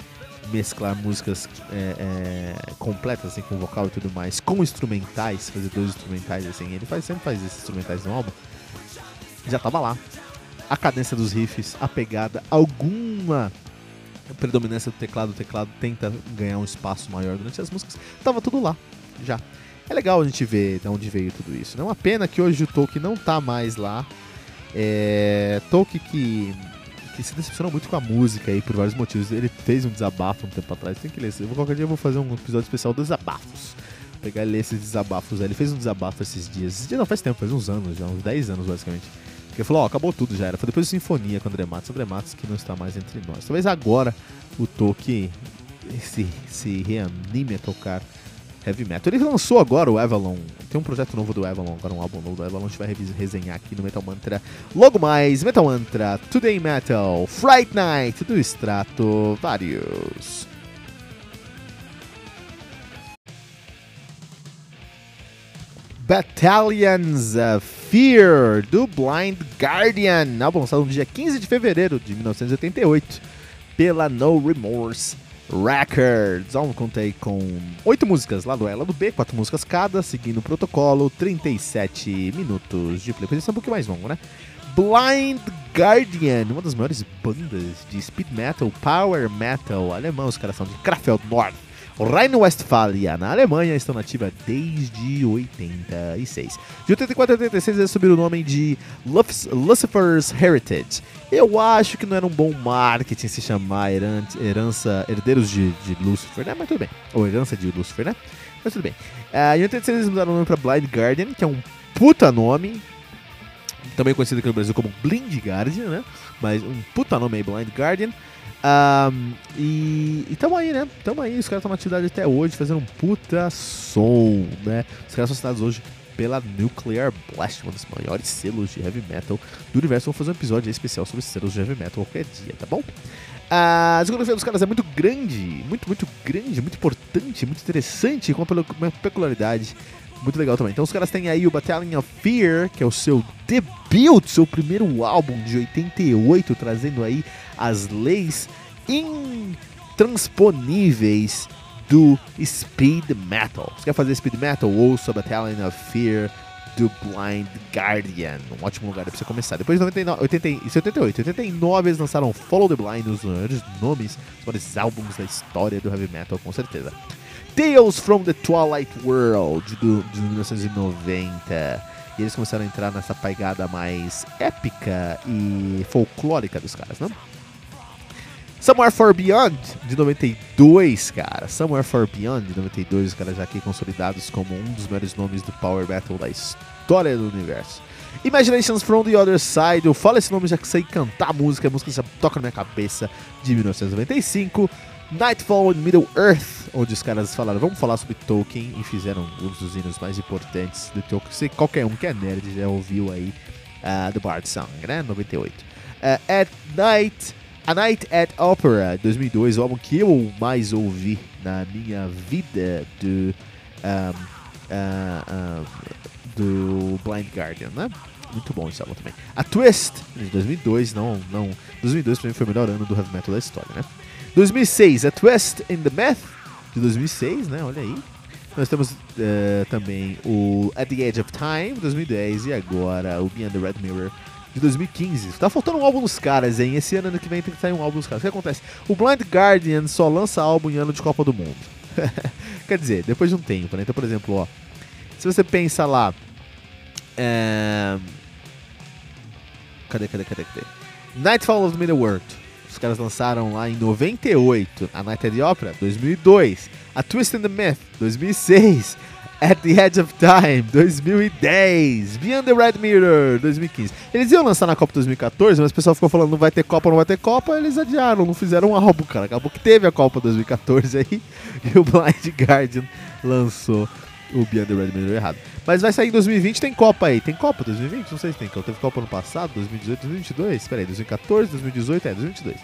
A: mesclar músicas é, é, completas, assim, com vocal e tudo mais, com instrumentais, fazer dois instrumentais, assim, ele faz, sempre faz esses instrumentais no álbum, já tava lá. A cadência dos riffs, a pegada, alguma predominância do teclado, o teclado tenta ganhar um espaço maior durante as músicas, tava tudo lá, já. É legal a gente ver de onde veio tudo isso. Né? Uma pena que hoje o Tolkien não tá mais lá. É... Tolkien que, que se decepcionou muito com a música aí por vários motivos. Ele fez um desabafo um tempo atrás. Tem que ler. Eu qualquer dia eu vou fazer um episódio especial dos desabafos. Vou pegar e ler esses desabafos aí. Ele fez um desabafo esses dias. Esses não faz tempo, faz uns anos já, uns 10 anos basicamente. Porque falou, ó, acabou tudo já era. Foi depois de Sinfonia com André Matos. André Matos que não está mais entre nós. Talvez agora o Tolkien se, se reanime a tocar heavy metal. Ele lançou agora o Avalon. Tem um projeto novo do Avalon, agora um álbum novo do Avalon. A gente vai resenhar aqui no Metal Mantra. Logo mais, Metal Mantra, Today Metal, Fright Night do Strato Vários. Battalions of Fear do Blind Guardian, álbum lançado no dia 15 de fevereiro de 1988 pela No Remorse Records. Vamos contei com oito músicas lá do Ela do B, quatro músicas cada, seguindo o protocolo, 37 minutos de play. Podia ser um pouquinho mais longo, né? Blind Guardian, uma das maiores bandas de speed metal, power metal alemão. Os caras são de Krefeld Nord. Rhine-Westphalia, na Alemanha, estão nativa desde 86. De 84 a 86 eles subiram o nome de Lucifer's Heritage. Eu acho que não era um bom marketing se chamar herança, herdeiros de, de Lucifer, né? Mas tudo bem. Ou herança de Lucifer, né? Mas tudo bem. Uh, em 86 eles mudaram o nome pra Blind Guardian, que é um puta nome. Também conhecido aqui no Brasil como Blind Guardian, né? Mas um puta nome aí, Blind Guardian. Um, e, e tamo aí, né? Tamo aí, os caras estão na atividade até hoje, fazendo um puta som, né? Os caras são assinados hoje pela Nuclear Blast, um dos maiores selos de heavy metal do universo. Vamos fazer um episódio especial sobre selos de heavy metal qualquer dia, tá bom? A discografia dos caras é muito grande, muito, muito grande, muito importante, muito interessante, com uma peculiaridade muito legal também. Então os caras têm aí o Battalion of Fear, que é o seu debut, seu primeiro álbum de 88, trazendo aí as leis intransponíveis do speed metal. Você quer fazer speed metal? Ouça Battalion of Fear do Blind Guardian. Um ótimo lugar para você começar. Depois de 99, 80, 78, 89 eles lançaram Follow the Blind, os maiores nomes, os maiores álbuns da história do heavy metal, com certeza. Tales from the Twilight World, do, de 1990. E eles começaram a entrar nessa pegada mais épica e folclórica dos caras, não? Somewhere Far Beyond, de 92, cara. Somewhere Far Beyond, de 92, os caras já aqui consolidados como um dos maiores nomes do Power Battle da história do universo. Imaginations from the Other Side, eu falo esse nome já que sei cantar a música, a música já toca na minha cabeça, de 1995. Nightfall in Middle Earth, onde os caras falaram, vamos falar sobre Tolkien, e fizeram um dos hinos mais importantes do Tolkien. Sei, qualquer um que é nerd já ouviu aí, uh, do Bard Song, né, 98. Uh, at Night... A Night at Opera, 2002, o álbum que eu mais ouvi na minha vida do, um, uh, do Blind Guardian, né? Muito bom esse álbum também. A Twist, de 2002, não, não, 2002 pra mim foi o melhor ano do heavy metal da história, né? 2006, A Twist in the Myth, de 2006, né? Olha aí. Nós temos uh, também o At the Edge of Time, 2010, e agora o Beyond the Red Mirror, de 2015. Tá faltando um álbum dos caras, hein? Esse ano, ano que vem tem que sair um álbum dos caras. O que acontece? O Blind Guardian só lança álbum em ano de Copa do Mundo. Quer dizer, depois de um tempo, né? Então, por exemplo, ó, se você pensa lá. É... Cadê, cadê, cadê, cadê? Nightfall of the Middle World. Os caras lançaram lá em 98. A Night at the Opera, 2002. A Twist and the Myth, 2006. At the Edge of Time, 2010. Beyond the Red Mirror, 2015. Eles iam lançar na Copa 2014, mas o pessoal ficou falando não vai ter Copa, não vai ter Copa. Eles adiaram, não fizeram um álbum, cara. Acabou que teve a Copa 2014 aí e o Blind Guardian lançou o Beyond the Red Mirror errado. Mas vai sair em 2020, tem Copa aí. Tem Copa 2020? Não sei se tem. Teve Copa no passado, 2018, 2022? Espera aí, 2014, 2018, é, 2022.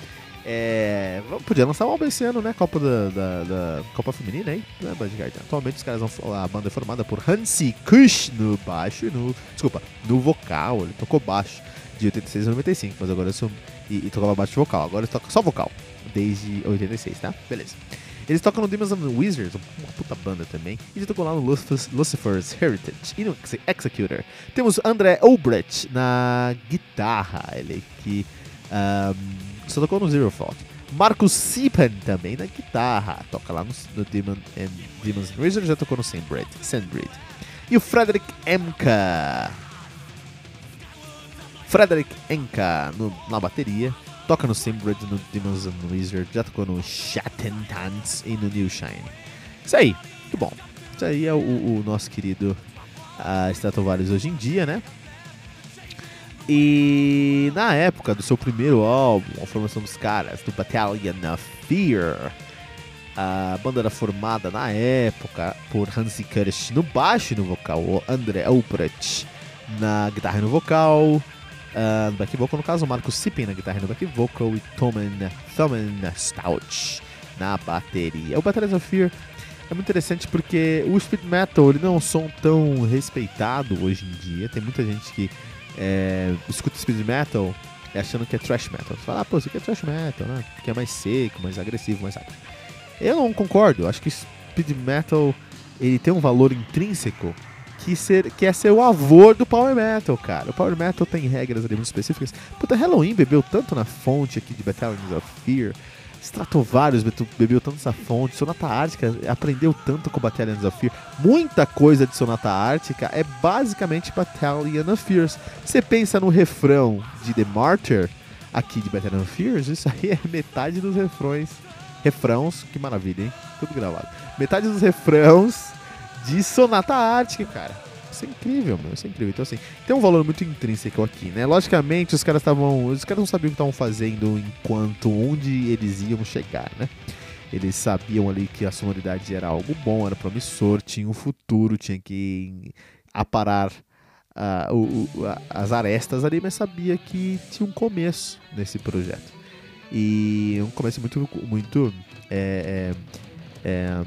A: É, podia lançar um álbum esse ano, né? Copa da, da, da Copa Feminina aí, né? Atualmente os caras vão. A banda é formada por Hansi Kush no baixo e no. Desculpa, no vocal. Ele tocou baixo de 86 a 95, mas agora eu. E, e tocava baixo vocal. Agora ele toca só vocal. Desde 86, tá? Beleza. Eles tocam no Demons and Wizards, uma puta banda também. E tocou lá no Lucifer's Heritage e no Executor. Temos André Obrecht na guitarra, ele que. Um, só tocou no Zero Fault. Marcus Sipan também na guitarra. Toca lá no, no Demon and, Demons and Wizards, já tocou no Sandbreed. Sandbreed. E o Frederick Emka. Frederick Emka no, na bateria. Toca no Sandbreed, no Demons and Wizards. Já tocou no Shattentanz e no New Shine. Isso aí, muito bom. Isso aí é o, o nosso querido uh, Stratovarius hoje em dia, né? E na época do seu primeiro álbum, a formação dos caras, do Battalion of Fear, a banda era formada na época por Hansi Kirsch no baixo e no vocal, o André Elbrecht na guitarra e no vocal, uh, no back vocal, no caso, o Marco Sippen na guitarra e no back vocal e Thoman, Thoman Stout na bateria. O Battalion of Fear é muito interessante porque o speed metal ele não é um som tão respeitado hoje em dia. Tem muita gente que é, escuta speed metal achando que é thrash metal. Você fala, ah, pô, isso aqui é thrash metal, né? Porque é mais seco, mais agressivo, mais rápido. Eu não concordo. Acho que speed metal ele tem um valor intrínseco que, ser, que é ser o avô do power metal, cara. O power metal tem regras ali muito específicas. Puta, Halloween bebeu tanto na fonte aqui de Battalions of Fear Stratovarius bebeu tanto essa fonte, Sonata Ártica aprendeu tanto com Battalion of Fear. Muita coisa de Sonata Ártica é basicamente Battalion of Fears. Você pensa no refrão de The Martyr, aqui de Battalion of Fears, isso aí é metade dos refrões. Refrãos, que maravilha, hein? Tudo gravado. Metade dos refrãos de Sonata Ártica, cara. Isso é incrível, meu. Isso é incrível. Então, assim, tem um valor muito intrínseco aqui, né? Logicamente, os caras estavam. Os caras não sabiam o que estavam fazendo enquanto onde eles iam chegar, né? Eles sabiam ali que a sonoridade era algo bom, era promissor, tinha um futuro, tinha que aparar uh, o, o, as arestas ali, mas sabia que tinha um começo nesse projeto. E um começo muito, muito é, é, é,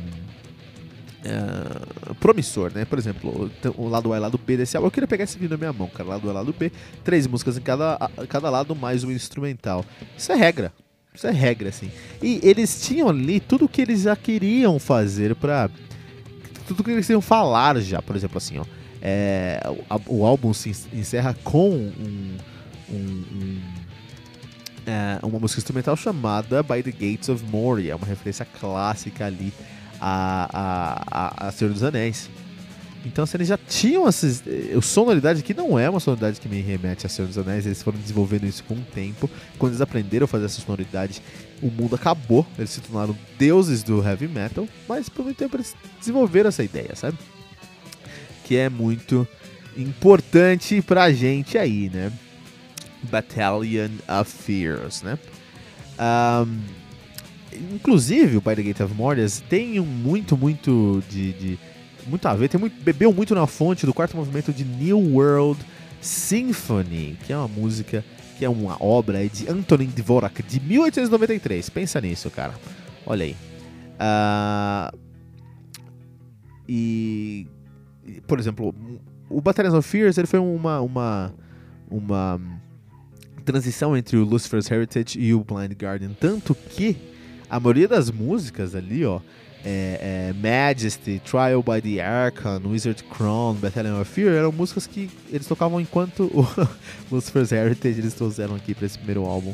A: uh, promissor, né? Por exemplo, o lado A e o lado B desse álbum. Eu queria pegar esse vídeo na minha mão, cara. Lado A e lado B. Três músicas em cada, cada lado, mais um instrumental. Isso é regra. Isso é regra, assim. E eles tinham ali tudo que eles já queriam fazer pra. Tudo que eles queriam falar já, por exemplo, assim, ó. É, o, o, álbum se encerra com um, um, um é, uma música instrumental chamada By the Gates of Moria, uma referência clássica ali a, a, a, a Senhor dos Anéis. Então, assim, eles já tinham essas. Eh, a sonoridade aqui não é uma sonoridade que me remete a Senhor dos Anéis, eles foram desenvolvendo isso com o tempo. Quando eles aprenderam a fazer essa sonoridade, o mundo acabou, eles se tornaram deuses do heavy metal, mas por muito tempo eles desenvolveram essa ideia, sabe? Que é muito importante pra gente aí, né? Battalion of Fears, né? Um, Inclusive, o By Gate of Mortias tem um muito, muito de, de, muito a ver, tem muito, bebeu muito na fonte do quarto movimento de New World Symphony, que é uma música, que é uma obra de Antonin Dvorak de 1893. Pensa nisso, cara. Olha aí. Uh, e, por exemplo, o Battalions of Fears ele foi uma, uma, uma transição entre o Lucifer's Heritage e o Blind Guardian, tanto que a maioria das músicas ali, ó, é, é Majesty, Trial by the Archon, Wizard Crown, Battalion of Fear, eram músicas que eles tocavam enquanto o Lucifer's Heritage eles trouxeram aqui para esse primeiro álbum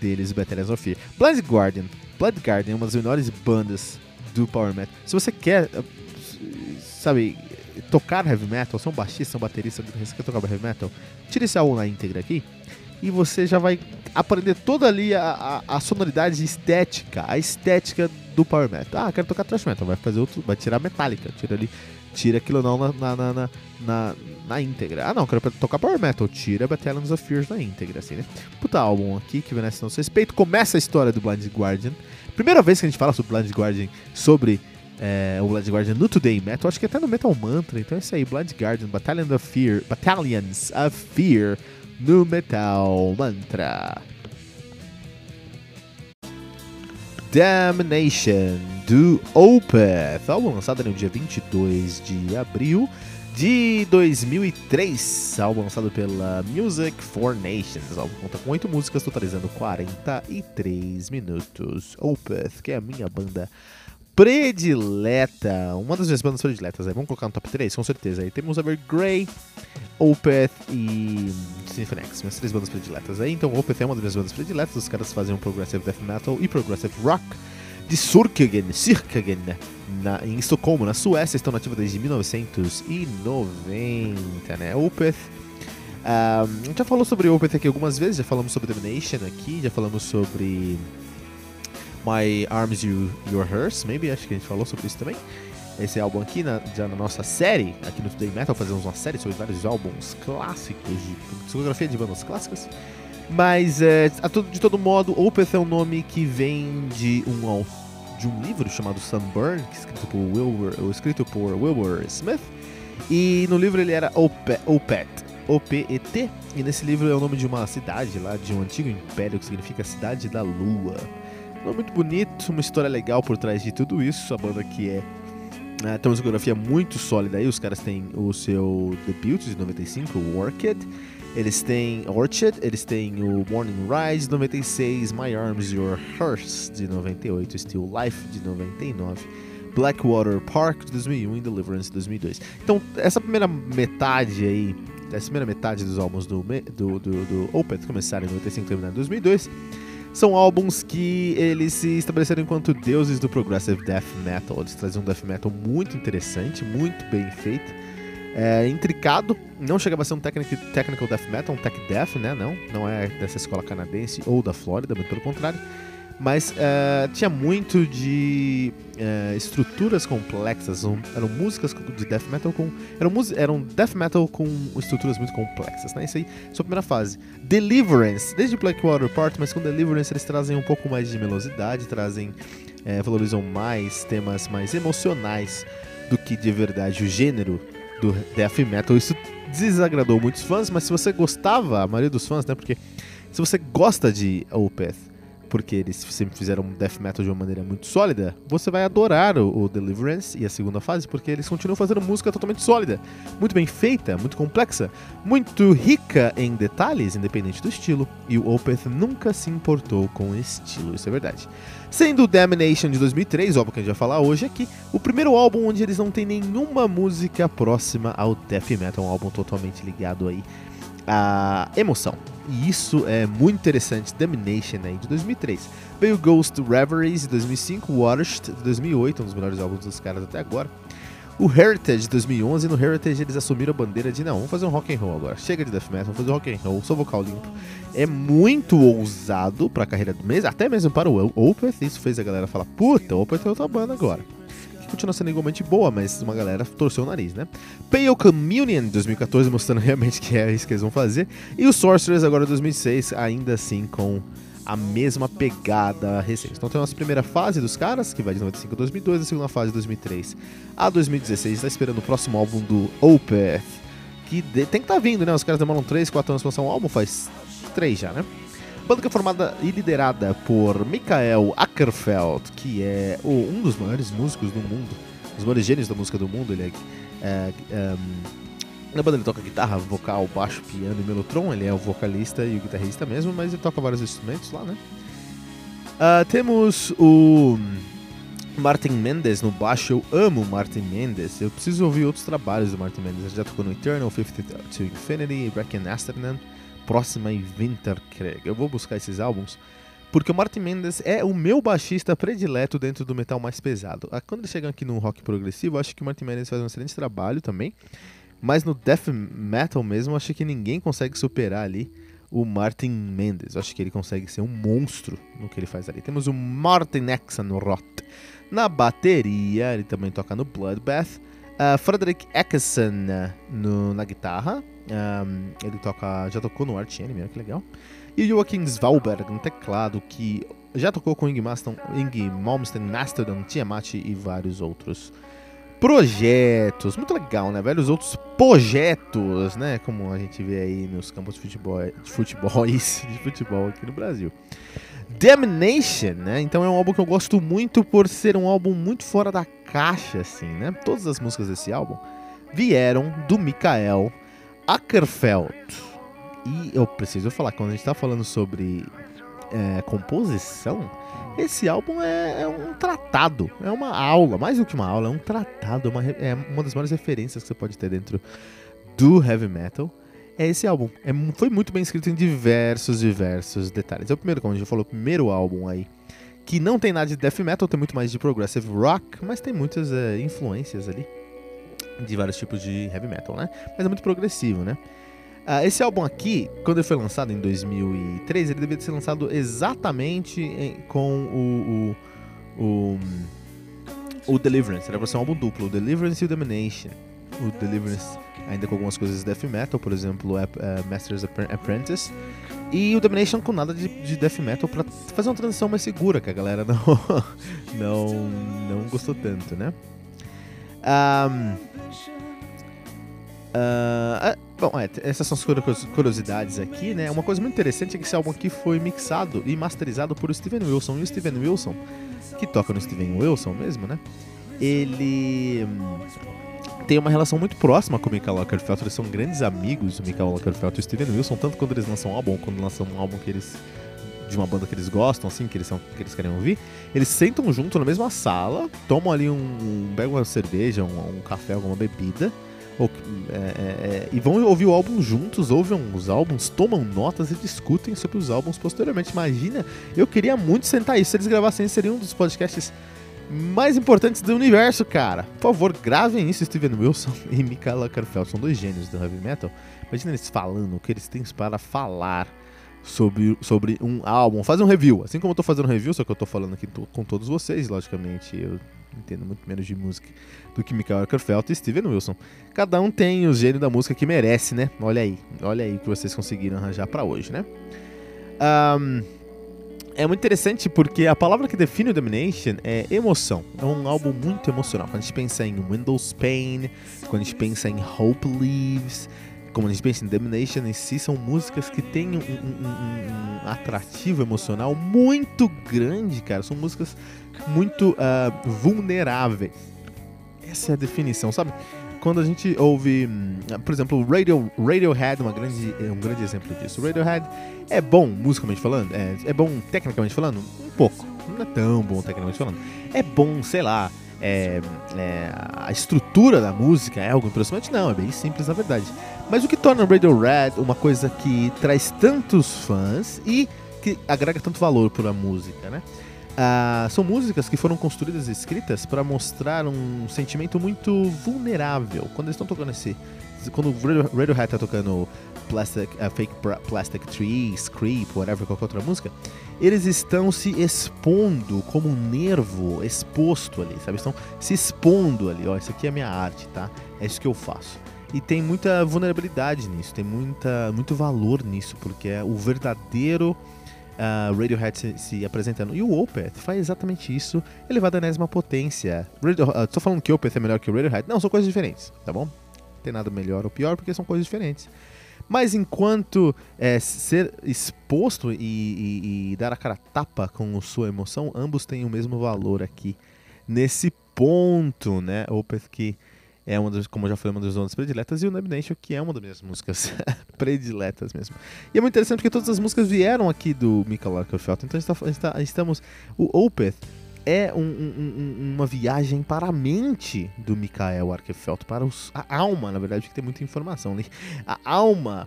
A: deles, Battalion of Fear. Blind Guardian. Blood Guardian é uma das melhores bandas do Power Metal. Se você quer, sabe, tocar heavy metal, ser um baixista, um baterista, você quer tocar heavy metal, tira esse álbum na íntegra aqui e você já vai aprender toda ali a, a, a, sonoridade estética, a estética do power metal. Ah, quero tocar thrash metal, vai fazer outro, vai tirar metálica, tira ali, tira aquilo não na, na, na, na, na íntegra. Ah, não, quero tocar power metal, tira Battalions of Fears na íntegra, assim, né? Puta álbum aqui que merece nosso respeito. Começa a história do Blind Guardian. Primeira vez que a gente fala sobre Blind Guardian, sobre é, o Blind Guardian no Today Metal, acho que até no Metal Mantra. Então é isso aí, Blind Guardian, Battalion of Fear, Battalions of Fear no Metal Mantra. Damnation do Opeth, álbum lançado no dia 22 de abril de 2003, álbum lançado pela Music for Nations. O álbum conta com 8 músicas, totalizando 43 minutos. Opeth, que é a minha banda predileta, uma das minhas bandas prediletas, aí. vamos colocar no top 3, com certeza. Aí temos Evergrey, Opeth e Symphony X, minhas três bandas prediletas aí. Então, Opeth é uma das minhas bandas prediletas, os caras fazem um Progressive Death Metal e Progressive Rock de Surkagen, Sirkagen, na, em Estocolmo, na Suécia, estão nativos desde 1990, né? Opeth. Um, a gente já falou sobre Opeth aqui algumas vezes, já falamos sobre Domination aqui, já falamos sobre My Arms You Your Hers, maybe, acho que a gente falou sobre isso também. Esse álbum aqui, na, já na nossa série, aqui no Today Metal, fazemos uma série sobre vários álbuns clássicos, de discografia de bandas clássicas. Mas, é, de todo modo, Opeth é um nome que vem de um, de um livro chamado Sunburn, é escrito por Wilbur, escrito por Wilbur Smith. E no livro ele era Opet, Opet O-P-E-T, e nesse livro é o nome de uma cidade lá, de um antigo império que significa Cidade da Lua. Um nome muito bonito, uma história legal por trás de tudo isso. A banda que é Uh, tem uma discografia muito sólida aí. Os caras têm o seu debut de 95, o Orchid. Eles têm Orchid, eles têm o Morning Rise de 96, My Arms Your Hearse de 98, Still Life de 99, Blackwater Park de 2001 e Deliverance de 2002. Então, essa primeira metade aí, essa primeira metade dos álbuns do, do, do, do Opeth começaram em 95 e terminaram em 2002 são álbuns que eles se estabeleceram enquanto deuses do progressive death metal. Eles trazem um death metal muito interessante, muito bem feito, é, intricado. Não chegava a ser um technical, technical death metal, um tech death, né? Não, não é dessa escola canadense ou da Flórida, muito pelo contrário mas uh, tinha muito de uh, estruturas complexas, um, eram músicas de death metal com eram, eram death metal com estruturas muito complexas, né? Isso aí, sua primeira fase. Deliverance, desde Blackwater Part, mas com Deliverance eles trazem um pouco mais de melosidade, trazem uh, valorizam mais temas mais emocionais do que de verdade o gênero do death metal. Isso desagradou muitos fãs, mas se você gostava, a maioria dos fãs, né? Porque se você gosta de Opeth porque eles sempre fizeram death metal de uma maneira muito sólida, você vai adorar o, o, Deliverance e a segunda fase, porque eles continuam fazendo música totalmente sólida, muito bem feita, muito complexa, muito rica em detalhes, independente do estilo, e o Opeth nunca se importou com o estilo, isso é verdade. Sendo o Damnation de 2003, óbvio que a gente vai falar hoje aqui, o primeiro álbum onde eles não têm nenhuma música próxima ao death metal, um álbum totalmente ligado aí à emoção. E isso é muito interessante. Domination aí, de 2003. Veio Ghost Reveries de 2005, Watched de 2008, um dos melhores álbuns dos caras até agora. O Heritage de 2011, no Heritage eles assumiram a bandeira de não, vamos fazer um rock and roll agora. Chega de death metal, vamos fazer um rock and roll, só vocal limpo. É muito ousado para a carreira do mês, até mesmo para o Opeth, isso fez a galera falar: "Puta, o Opeth é outra banda agora" continua sendo igualmente boa, mas uma galera torceu o nariz, né? Pale Communion 2014 mostrando realmente que é isso que eles vão fazer. E o Sorcerers agora 2006, ainda assim com a mesma pegada recente. Então tem a nossa primeira fase dos caras, que vai de 95 a 2002, a segunda fase de 2003 a 2016. Está esperando o próximo álbum do Opeth, que tem que estar tá vindo, né? Os caras demoram 3, 4 anos para lançar um álbum, faz 3 já, né? Banda que é formada e liderada por Michael Ackerfeld, que é um dos maiores músicos do mundo, um dos maiores gênios da música do mundo. Ele é, é, é na banda ele toca guitarra, vocal, baixo, piano e melotron. Ele é o vocalista e o guitarrista mesmo, mas ele toca vários instrumentos lá, né? Uh, temos o Martin Mendes no baixo. Eu amo Martin Mendes. Eu preciso ouvir outros trabalhos do Martin Mendes. Ele já tocou no Eternal, Fifth to Infinity, Reckon Amsterdam próxima em Winterkrieg. Eu vou buscar esses álbuns porque o Martin Mendes é o meu baixista predileto dentro do metal mais pesado. Ah, quando eles chegam aqui no rock progressivo, acho que o Martin Mendes faz um excelente trabalho também. Mas no death metal mesmo, acho que ninguém consegue superar ali o Martin Mendes. Acho que ele consegue ser um monstro no que ele faz ali. Temos o Martin Exenroth na bateria, ele também toca no Bloodbath. Uh, Frederick Eckson uh, na guitarra, um, ele toca, já tocou no Arch Enemy, que legal. E Joachim Svalberg no teclado, que já tocou com Ing, Malmsteen, Mastodon, Tiamat e vários outros projetos. Muito legal, né, velho? Os outros projetos, né? Como a gente vê aí nos campos de futebol, de futebol, de futebol aqui no Brasil. Damnation, né? Então é um álbum que eu gosto muito por ser um álbum muito fora da caixa, assim, né? Todas as músicas desse álbum vieram do Mikael Ackerfeld. E eu preciso falar, quando a gente está falando sobre é, composição, esse álbum é, é, um tratado, é uma aula, mais do que uma aula, é um tratado, é uma, é uma das maiores referências que você pode ter dentro do heavy metal. É esse álbum. É, foi muito bem escrito em diversos, diversos detalhes. É o primeiro, como a gente falou, o primeiro álbum aí que não tem nada de death metal, tem muito mais de progressive rock, mas tem muitas é, influências ali de vários tipos de heavy metal, né? Mas é muito progressivo, né? Uh, esse álbum aqui, quando ele foi lançado em 2003, ele devia ser lançado exatamente em, com o, o, o, o, Deliverance. Era pra ser um álbum duplo, o Deliverance e o Domination. O Deliverance ainda com algumas coisas de death metal, por exemplo, uh, Master's Apprentice. E o Domination com nada de, de death metal pra fazer uma transição mais segura, que a galera não, não, não gostou tanto, né? Um, uh, bom, é, essas são as curiosidades aqui, né? Uma coisa muito interessante é que esse álbum aqui foi mixado e masterizado por Steven Wilson. E o Steven Wilson, que toca no Steven Wilson mesmo, né? Ele tem uma relação muito próxima com o Michael Lockerfeld. Eles são grandes amigos, o Michael Lockerfeld e o Steven Wilson, tanto quando eles lançam um álbum, quando lançam um álbum que eles de uma banda que eles gostam, assim, que eles, são, que eles querem ouvir, eles sentam junto na mesma sala, tomam ali um. um pegam uma cerveja, um, um café, alguma bebida, ou, é, é, é, e vão ouvir o álbum juntos, ouvem os álbuns, tomam notas e discutem sobre os álbuns posteriormente. Imagina, eu queria muito sentar isso. Se eles gravassem, seria um dos podcasts mais importantes do universo, cara. Por favor, gravem isso, Steven Wilson e Michael Ackerfeld. São dois gênios do heavy metal. Imagina eles falando o que eles têm para falar sobre, sobre um álbum. Fazer um review. Assim como eu tô fazendo um review, só que eu tô falando aqui com todos vocês, logicamente. Eu entendo muito menos de música do que Michael Ackerfeld e Steven Wilson. Cada um tem o gênio da música que merece, né? Olha aí. Olha aí o que vocês conseguiram arranjar para hoje, né? Um, é muito interessante porque a palavra que define o Domination é emoção. É um álbum muito emocional. Quando a gente pensa em Windows Pain, quando a gente pensa em Hope Leaves, como a gente pensa em Domination em si, são músicas que têm um, um, um, um atrativo emocional muito grande, cara. São músicas muito uh, vulneráveis. Essa é a definição, sabe? Quando a gente ouve, hum, por exemplo, Radio, Radiohead, uma grande, é um grande exemplo disso. Radiohead é bom, musicalmente falando, é, é bom tecnicamente falando, um pouco. Não é tão bom tecnicamente falando. É bom, sei lá, é, é, a estrutura da música é algo impressionante? Não, é bem simples na verdade. Mas o que torna Radiohead uma coisa que traz tantos fãs e que agrega tanto valor para a música, né? Ah, são músicas que foram construídas e escritas para mostrar um sentimento muito vulnerável. Quando eles estão tocando esse. Quando o Radiohead está tocando Plastic, uh, Fake Plastic Trees, Creep, whatever, qualquer outra música, eles estão se expondo como um nervo exposto ali, sabe? Estão se expondo ali, ó, isso aqui é minha arte, tá? É isso que eu faço. E tem muita vulnerabilidade nisso, tem muita, muito valor nisso, porque é o verdadeiro uh, Radiohead se, se, apresentando. E o Opeth faz exatamente isso, elevado à enésima potência. Radio, uh, tô falando que o Opeth é melhor que o Radiohead? Não, são coisas diferentes, tá bom? Não tem nada melhor ou pior, porque são coisas diferentes. Mas enquanto é, ser exposto e, e, e, dar a cara tapa com sua emoção, ambos têm o mesmo valor aqui nesse ponto, né? Opeth que é uma das, como eu já falei, uma das zonas prediletas, e o Nation que é uma das minhas músicas prediletas mesmo. E é muito interessante porque todas as músicas vieram aqui do Michael Arkerfeld, então tá, tá, estamos... O Opeth é um, um, uma viagem para a mente do Mikael Arkefeld, para os, a alma, na verdade, que tem muita informação ali. A alma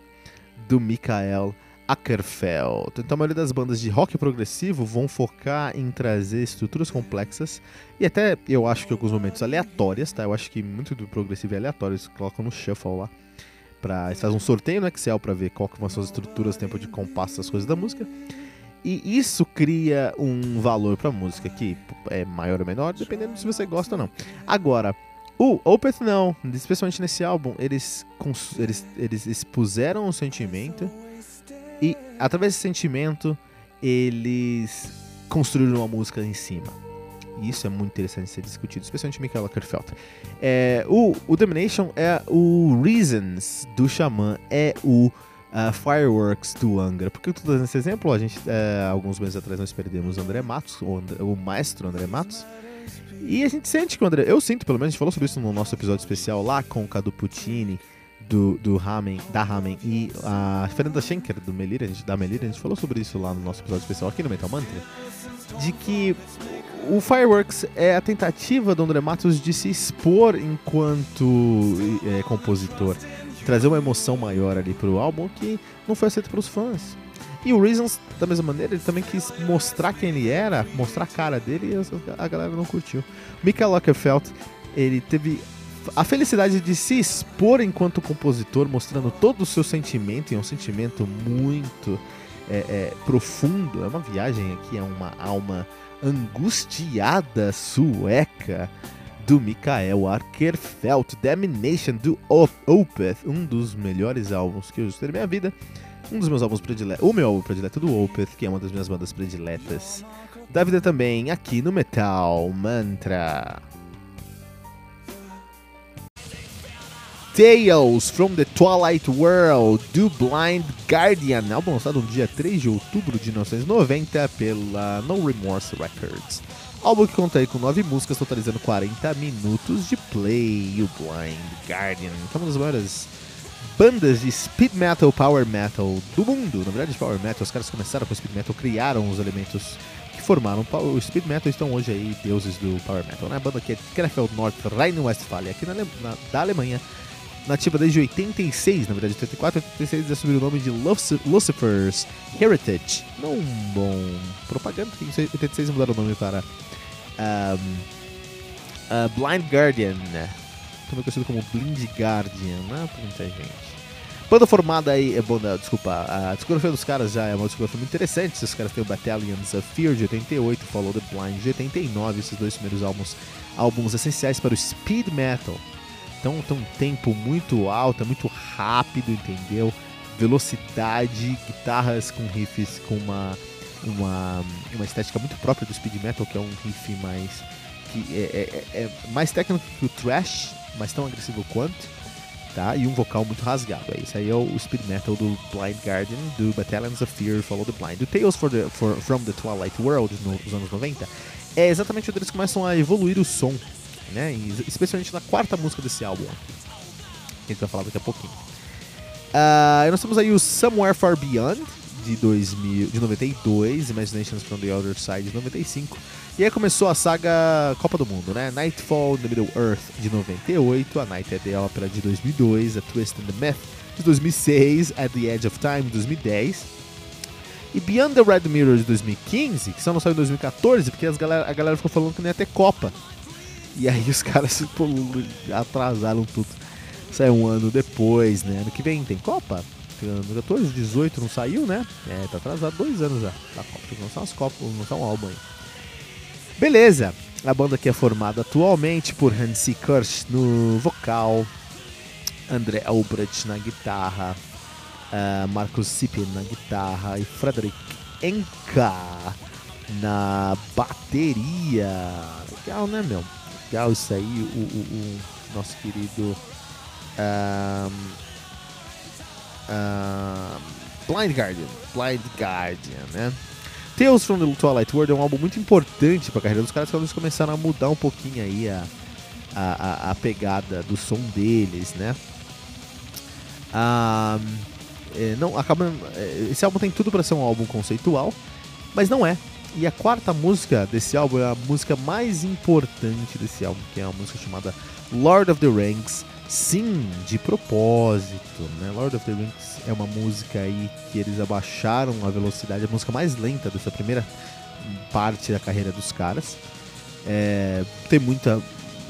A: do Mikael Ackerfeld. Então a maioria das bandas de rock progressivo vão focar em trazer estruturas complexas e até eu acho que alguns momentos aleatórias, tá? Eu acho que muito do progressivo é aleatório, eles colocam no shuffle lá. Pra, eles fazem um sorteio no Excel para ver qual que ser as estruturas, tempo de compasso, as coisas da música. E isso cria um valor pra música que é maior ou menor, dependendo se você gosta ou não. Agora, o Opeth não, especialmente nesse álbum, eles, eles, eles expuseram o sentimento e através desse sentimento eles construíram uma música em cima. E isso é muito interessante ser discutido, especialmente Michael Ackerfeld. É, o, o Domination é o Reasons do Xamã, é o uh, Fireworks do Angra. Por que eu estou dando esse exemplo? A gente, uh, alguns meses atrás, nós perdemos o André Matos, o, André, o maestro André Matos. E a gente sente que o André. Eu sinto, pelo menos, a gente falou sobre isso no nosso episódio especial lá com o Cadu Puccini, do, do Ramen, da Ramen, e a Fernanda Schenker, do Melir, a gente, da Melir, a gente falou sobre isso lá no nosso episódio especial aqui no Metal Mantra. De que o Fireworks é a tentativa do André Matos de se expor enquanto é, compositor, trazer uma emoção maior ali pro álbum que não foi aceito pelos fãs. E o Reasons, da mesma maneira, ele também quis mostrar quem ele era, mostrar a cara dele e a galera não curtiu. Michael Lockerfeld, ele teve a felicidade de se expor enquanto compositor, mostrando todo o seu sentimento, e é um sentimento muito é, é, profundo. É uma viagem aqui, é uma alma angustiada sueca do Mikael Arkerfeld, Damnation do Opeth, um dos melhores álbuns que eu já na minha vida um dos meus álbuns prediletos, o meu álbum predileto do Opeth, que é uma das minhas bandas prediletas da vida também, aqui no Metal Mantra. Tales from the Twilight World do Blind Guardian, álbum lançado no dia 3 de outubro de 1990 pela No Remorse Records. Álbum que conta aí com 9 músicas, totalizando 40 minutos de play. O Blind Guardian, é uma das maiores bandas de speed metal, power metal do mundo. Na verdade, power metal, os caras começaram com speed metal, criaram os elementos que formaram o speed metal estão hoje aí deuses do power metal. Né? A banda que é Krefeld North Rhine-Westphalia, aqui na, na, da Alemanha, nativa desde 86, na verdade 84 86 eles assumiram o nome de Lucifer's Heritage. Não bom propaganda, em 86 mudaram o nome para um, uh, Blind Guardian, também conhecido como Blind Guardian, né, por muita gente. Banda formada aí, é banda, desculpa, a discografia dos caras já é uma discografia muito interessante. Esses caras têm o Battalions of Fear de 88, Follow the Blind de 89, esses dois primeiros álbuns, álbuns essenciais para o speed metal. Então tem um tempo muito alto, é muito rápido, entendeu? Velocidade, guitarras com riffs com uma, uma, uma estética muito própria do speed metal, que é um riff mais que é, é, é mais técnico que o thrash, mas tão agressivo quanto. Tá? E um vocal muito rasgado. É isso aí é o speed metal do Blind Guardian, do Battalions of Fear, Follow the Blind. O Tales for the, for, from the Twilight World, nos anos 90, é exatamente onde eles começam a evoluir o som né? Especialmente na quarta música desse álbum, que a gente vai falar daqui a pouquinho. Uh, nós temos aí o Somewhere Far Beyond, de, 2000, de 92, Imaginations from the Other Side, de 95. E aí começou a saga Copa do Mundo, né? Nightfall the Middle Earth, de 98, A Night at the Opera, de 2002, A Twist in the Myth, de 2006, At the Edge of Time, de 2010. E Beyond the Red Mirror de 2015, que só não saiu em 2014, porque as galera, a galera ficou falando que não ia ter Copa. E aí os caras atrasaram tudo. Saiu um ano depois, né? Ano que vem tem Copa. No 14, 18 não saiu, né? É, tá atrasado dois anos já Copa. Tem que lançar umas Copas, lançar um álbum aí. Beleza. A banda aqui é formada atualmente por Hansi Kirsch no vocal, André Albrecht na guitarra, uh, Marcos Sippen na guitarra e Frederick Enka na bateria. Legal, né, meu? Legal isso aí, o, o, o nosso querido um, um, Blind Guardian, Blind Guardian, né? Tales from the Twilight World é um álbum muito importante para a carreira dos caras, quando eles começaram a mudar um pouquinho aí a, a, a, a pegada do som deles, né? Um, é, não, acaba, é, esse álbum tem tudo para ser um álbum conceitual, mas não é. E a quarta música desse álbum é a música mais importante desse álbum, que é uma música chamada Lord of the Rings, Sim, de propósito, né? Lord of the Rings é uma música aí que eles abaixaram a velocidade, a música mais lenta dessa primeira parte da carreira dos caras. É, tem muita,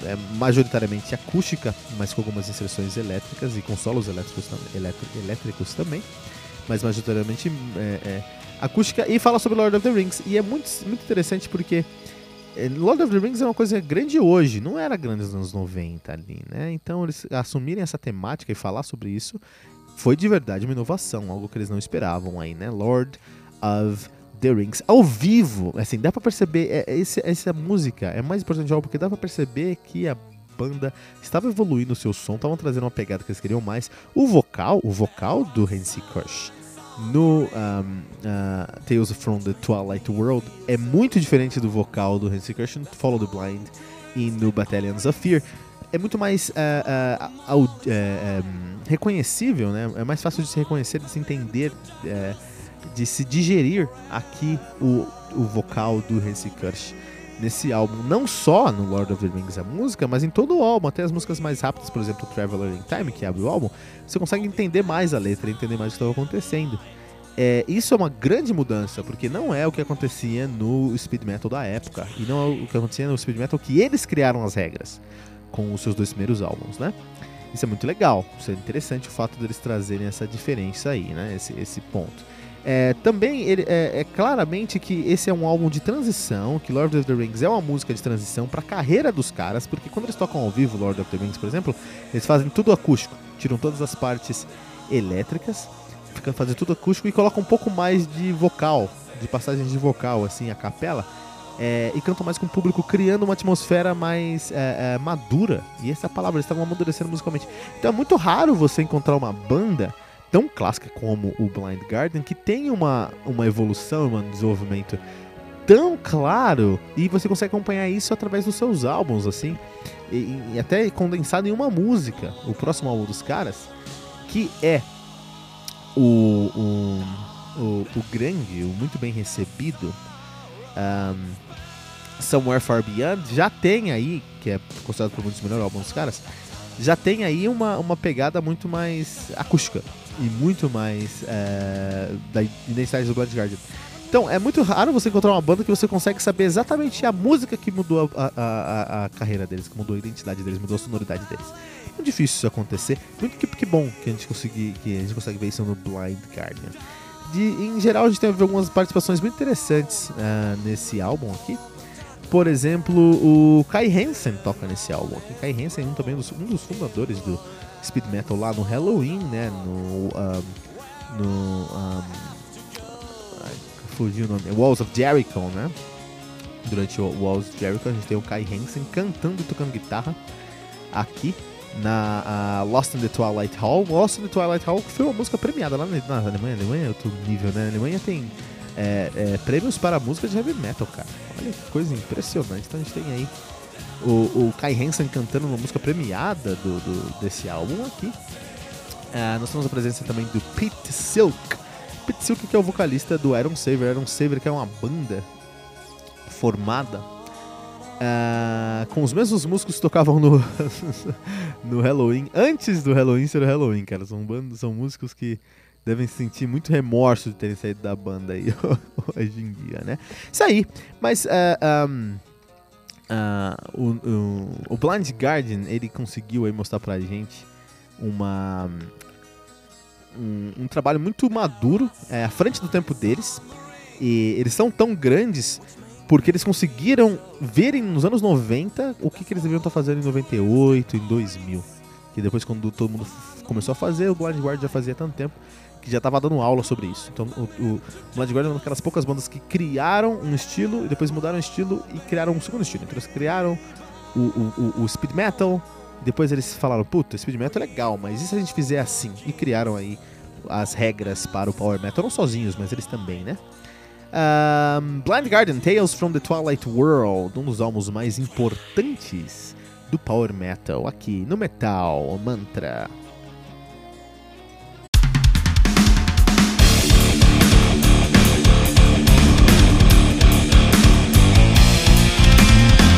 A: é, majoritariamente acústica, mas com algumas inserções elétricas e com solos elétricos, elétricos também, mas majoritariamente é, é, acústica e fala sobre Lord of the Rings. E é muito, muito interessante porque é, Lord of the Rings é uma coisa grande hoje, não era grande nos anos 90 ali, né? Então eles assumirem essa temática e falar sobre isso foi de verdade uma inovação, algo que eles não esperavam aí, né? Lord of The Rings ao vivo, assim, dá pra perceber, é, é esse, essa música é mais importante algo porque dá pra perceber que a banda estava evoluindo o seu som, estavam trazendo uma pegada que eles queriam mais. O vocal, o vocal do Hansi Kush no um, uh, Tales from the Twilight World é muito diferente do vocal do Hansi Christian, Follow the Blind e no Battalions of Fear. É muito mais uh, uh, uh um, reconhecível, né? É mais fácil de se reconhecer, de se entender, uh, de se digerir aqui o, o vocal do Hansi Kirsch nesse álbum, não só no Lord of the Rings a música, mas em todo o álbum, até as músicas mais rápidas, por exemplo, Traveler in Time, que abre o álbum, você consegue entender mais a letra, entender mais o que estava acontecendo. É, isso é uma grande mudança, porque não é o que acontecia no speed metal da época, e não é o que acontecia no speed metal que eles criaram as regras com os seus dois primeiros álbuns, né? Isso é muito legal, isso é interessante o fato deles trazerem essa diferença aí, né? Esse, esse ponto. É, também ele, é, é, claramente que esse é um álbum de transição, que Lord of the Rings é uma música de transição para a carreira dos caras, porque quando eles tocam ao vivo Lord of the Rings, por exemplo, eles fazem tudo acústico, tiram todas as partes elétricas, ficam fazendo tudo acústico e colocam um pouco mais de vocal, de passagens de vocal, assim, a capela, é, e cantam mais com o público, criando uma atmosfera mais é, é, madura. E essa palavra, eles estavam amadurecendo musicalmente. Então é muito raro você encontrar uma banda tão clássica como o Blind Garden, que tem uma, uma evolução, um desenvolvimento tão claro e você consegue acompanhar isso através dos seus álbuns, assim, e, e até condensado em uma música. O próximo álbum dos caras, que é o, o, o, o grande, o muito bem recebido um, Somewhere Far Beyond, já tem aí, que é considerado por muitos o melhor álbum dos caras, já tem aí uma, uma pegada muito mais acústica e muito mais é, da identidade do Blind Guardian. Então, é muito raro você encontrar uma banda que você consegue saber exatamente a música que mudou a, a, a, a carreira deles, que mudou a identidade deles, mudou a sonoridade deles. É difícil isso acontecer. Muito que, que bom que a gente consegue, que a gente consegue ver isso no Blind Guardian. De, em geral, a gente teve algumas participações muito interessantes uh, nesse álbum aqui. Por exemplo, o Kai Hansen toca nesse álbum aqui. Kai Hansen é um, também dos, um dos fundadores do, speed metal lá no Halloween, né? No. Um, no. Um, fugiu o nome. Walls of Jericho, né? Durante o Walls of Jericho a gente tem o Kai Hansen cantando e tocando guitarra aqui na uh, Lost in the Twilight Hall. Lost in the Twilight Hall foi uma música premiada lá na, na Alemanha. A Alemanha é outro nível, né? A Alemanha tem é, é, prêmios para música de heavy metal, cara. Olha que coisa impressionante. Então a gente tem aí o, o Kai Hansen cantando uma música premiada do, do desse álbum aqui. Uh, nós temos a presença também do Pete Silk. Pete Silk que é o vocalista do Iron Saver. Iron Saver que é uma banda formada uh, com os mesmos músicos que tocavam no, no Halloween, antes do Halloween ser o Halloween, cara. São, bandos, são músicos que devem sentir muito remorso de terem saído da banda aí hoje em dia, né? Isso aí. Mas uh, ah, um, Uh, o, o, o, Blind Guardian ele conseguiu aí mostrar pra gente uma um, um trabalho muito maduro é, à frente do tempo deles. E eles são tão grandes porque eles conseguiram verem nos anos 90 o que, que eles deviam estar fazendo em 98, em 2000 que depois quando todo mundo começou a fazer o Blind Guardian já fazia tanto tempo que já estava dando aula sobre isso. Então, o, o Blood Guardian é uma daquelas poucas bandas que criaram um estilo e depois mudaram o estilo e criaram um segundo estilo. Então, eles criaram o, o, o speed metal, depois eles falaram, puta, speed metal é legal, mas e se a gente fizer assim? E criaram aí as regras para o power metal, não sozinhos, mas eles também, né? Um, Blind Guardian, Tales from the Twilight World, um dos álbuns mais importantes do power metal aqui no Metal Mantra.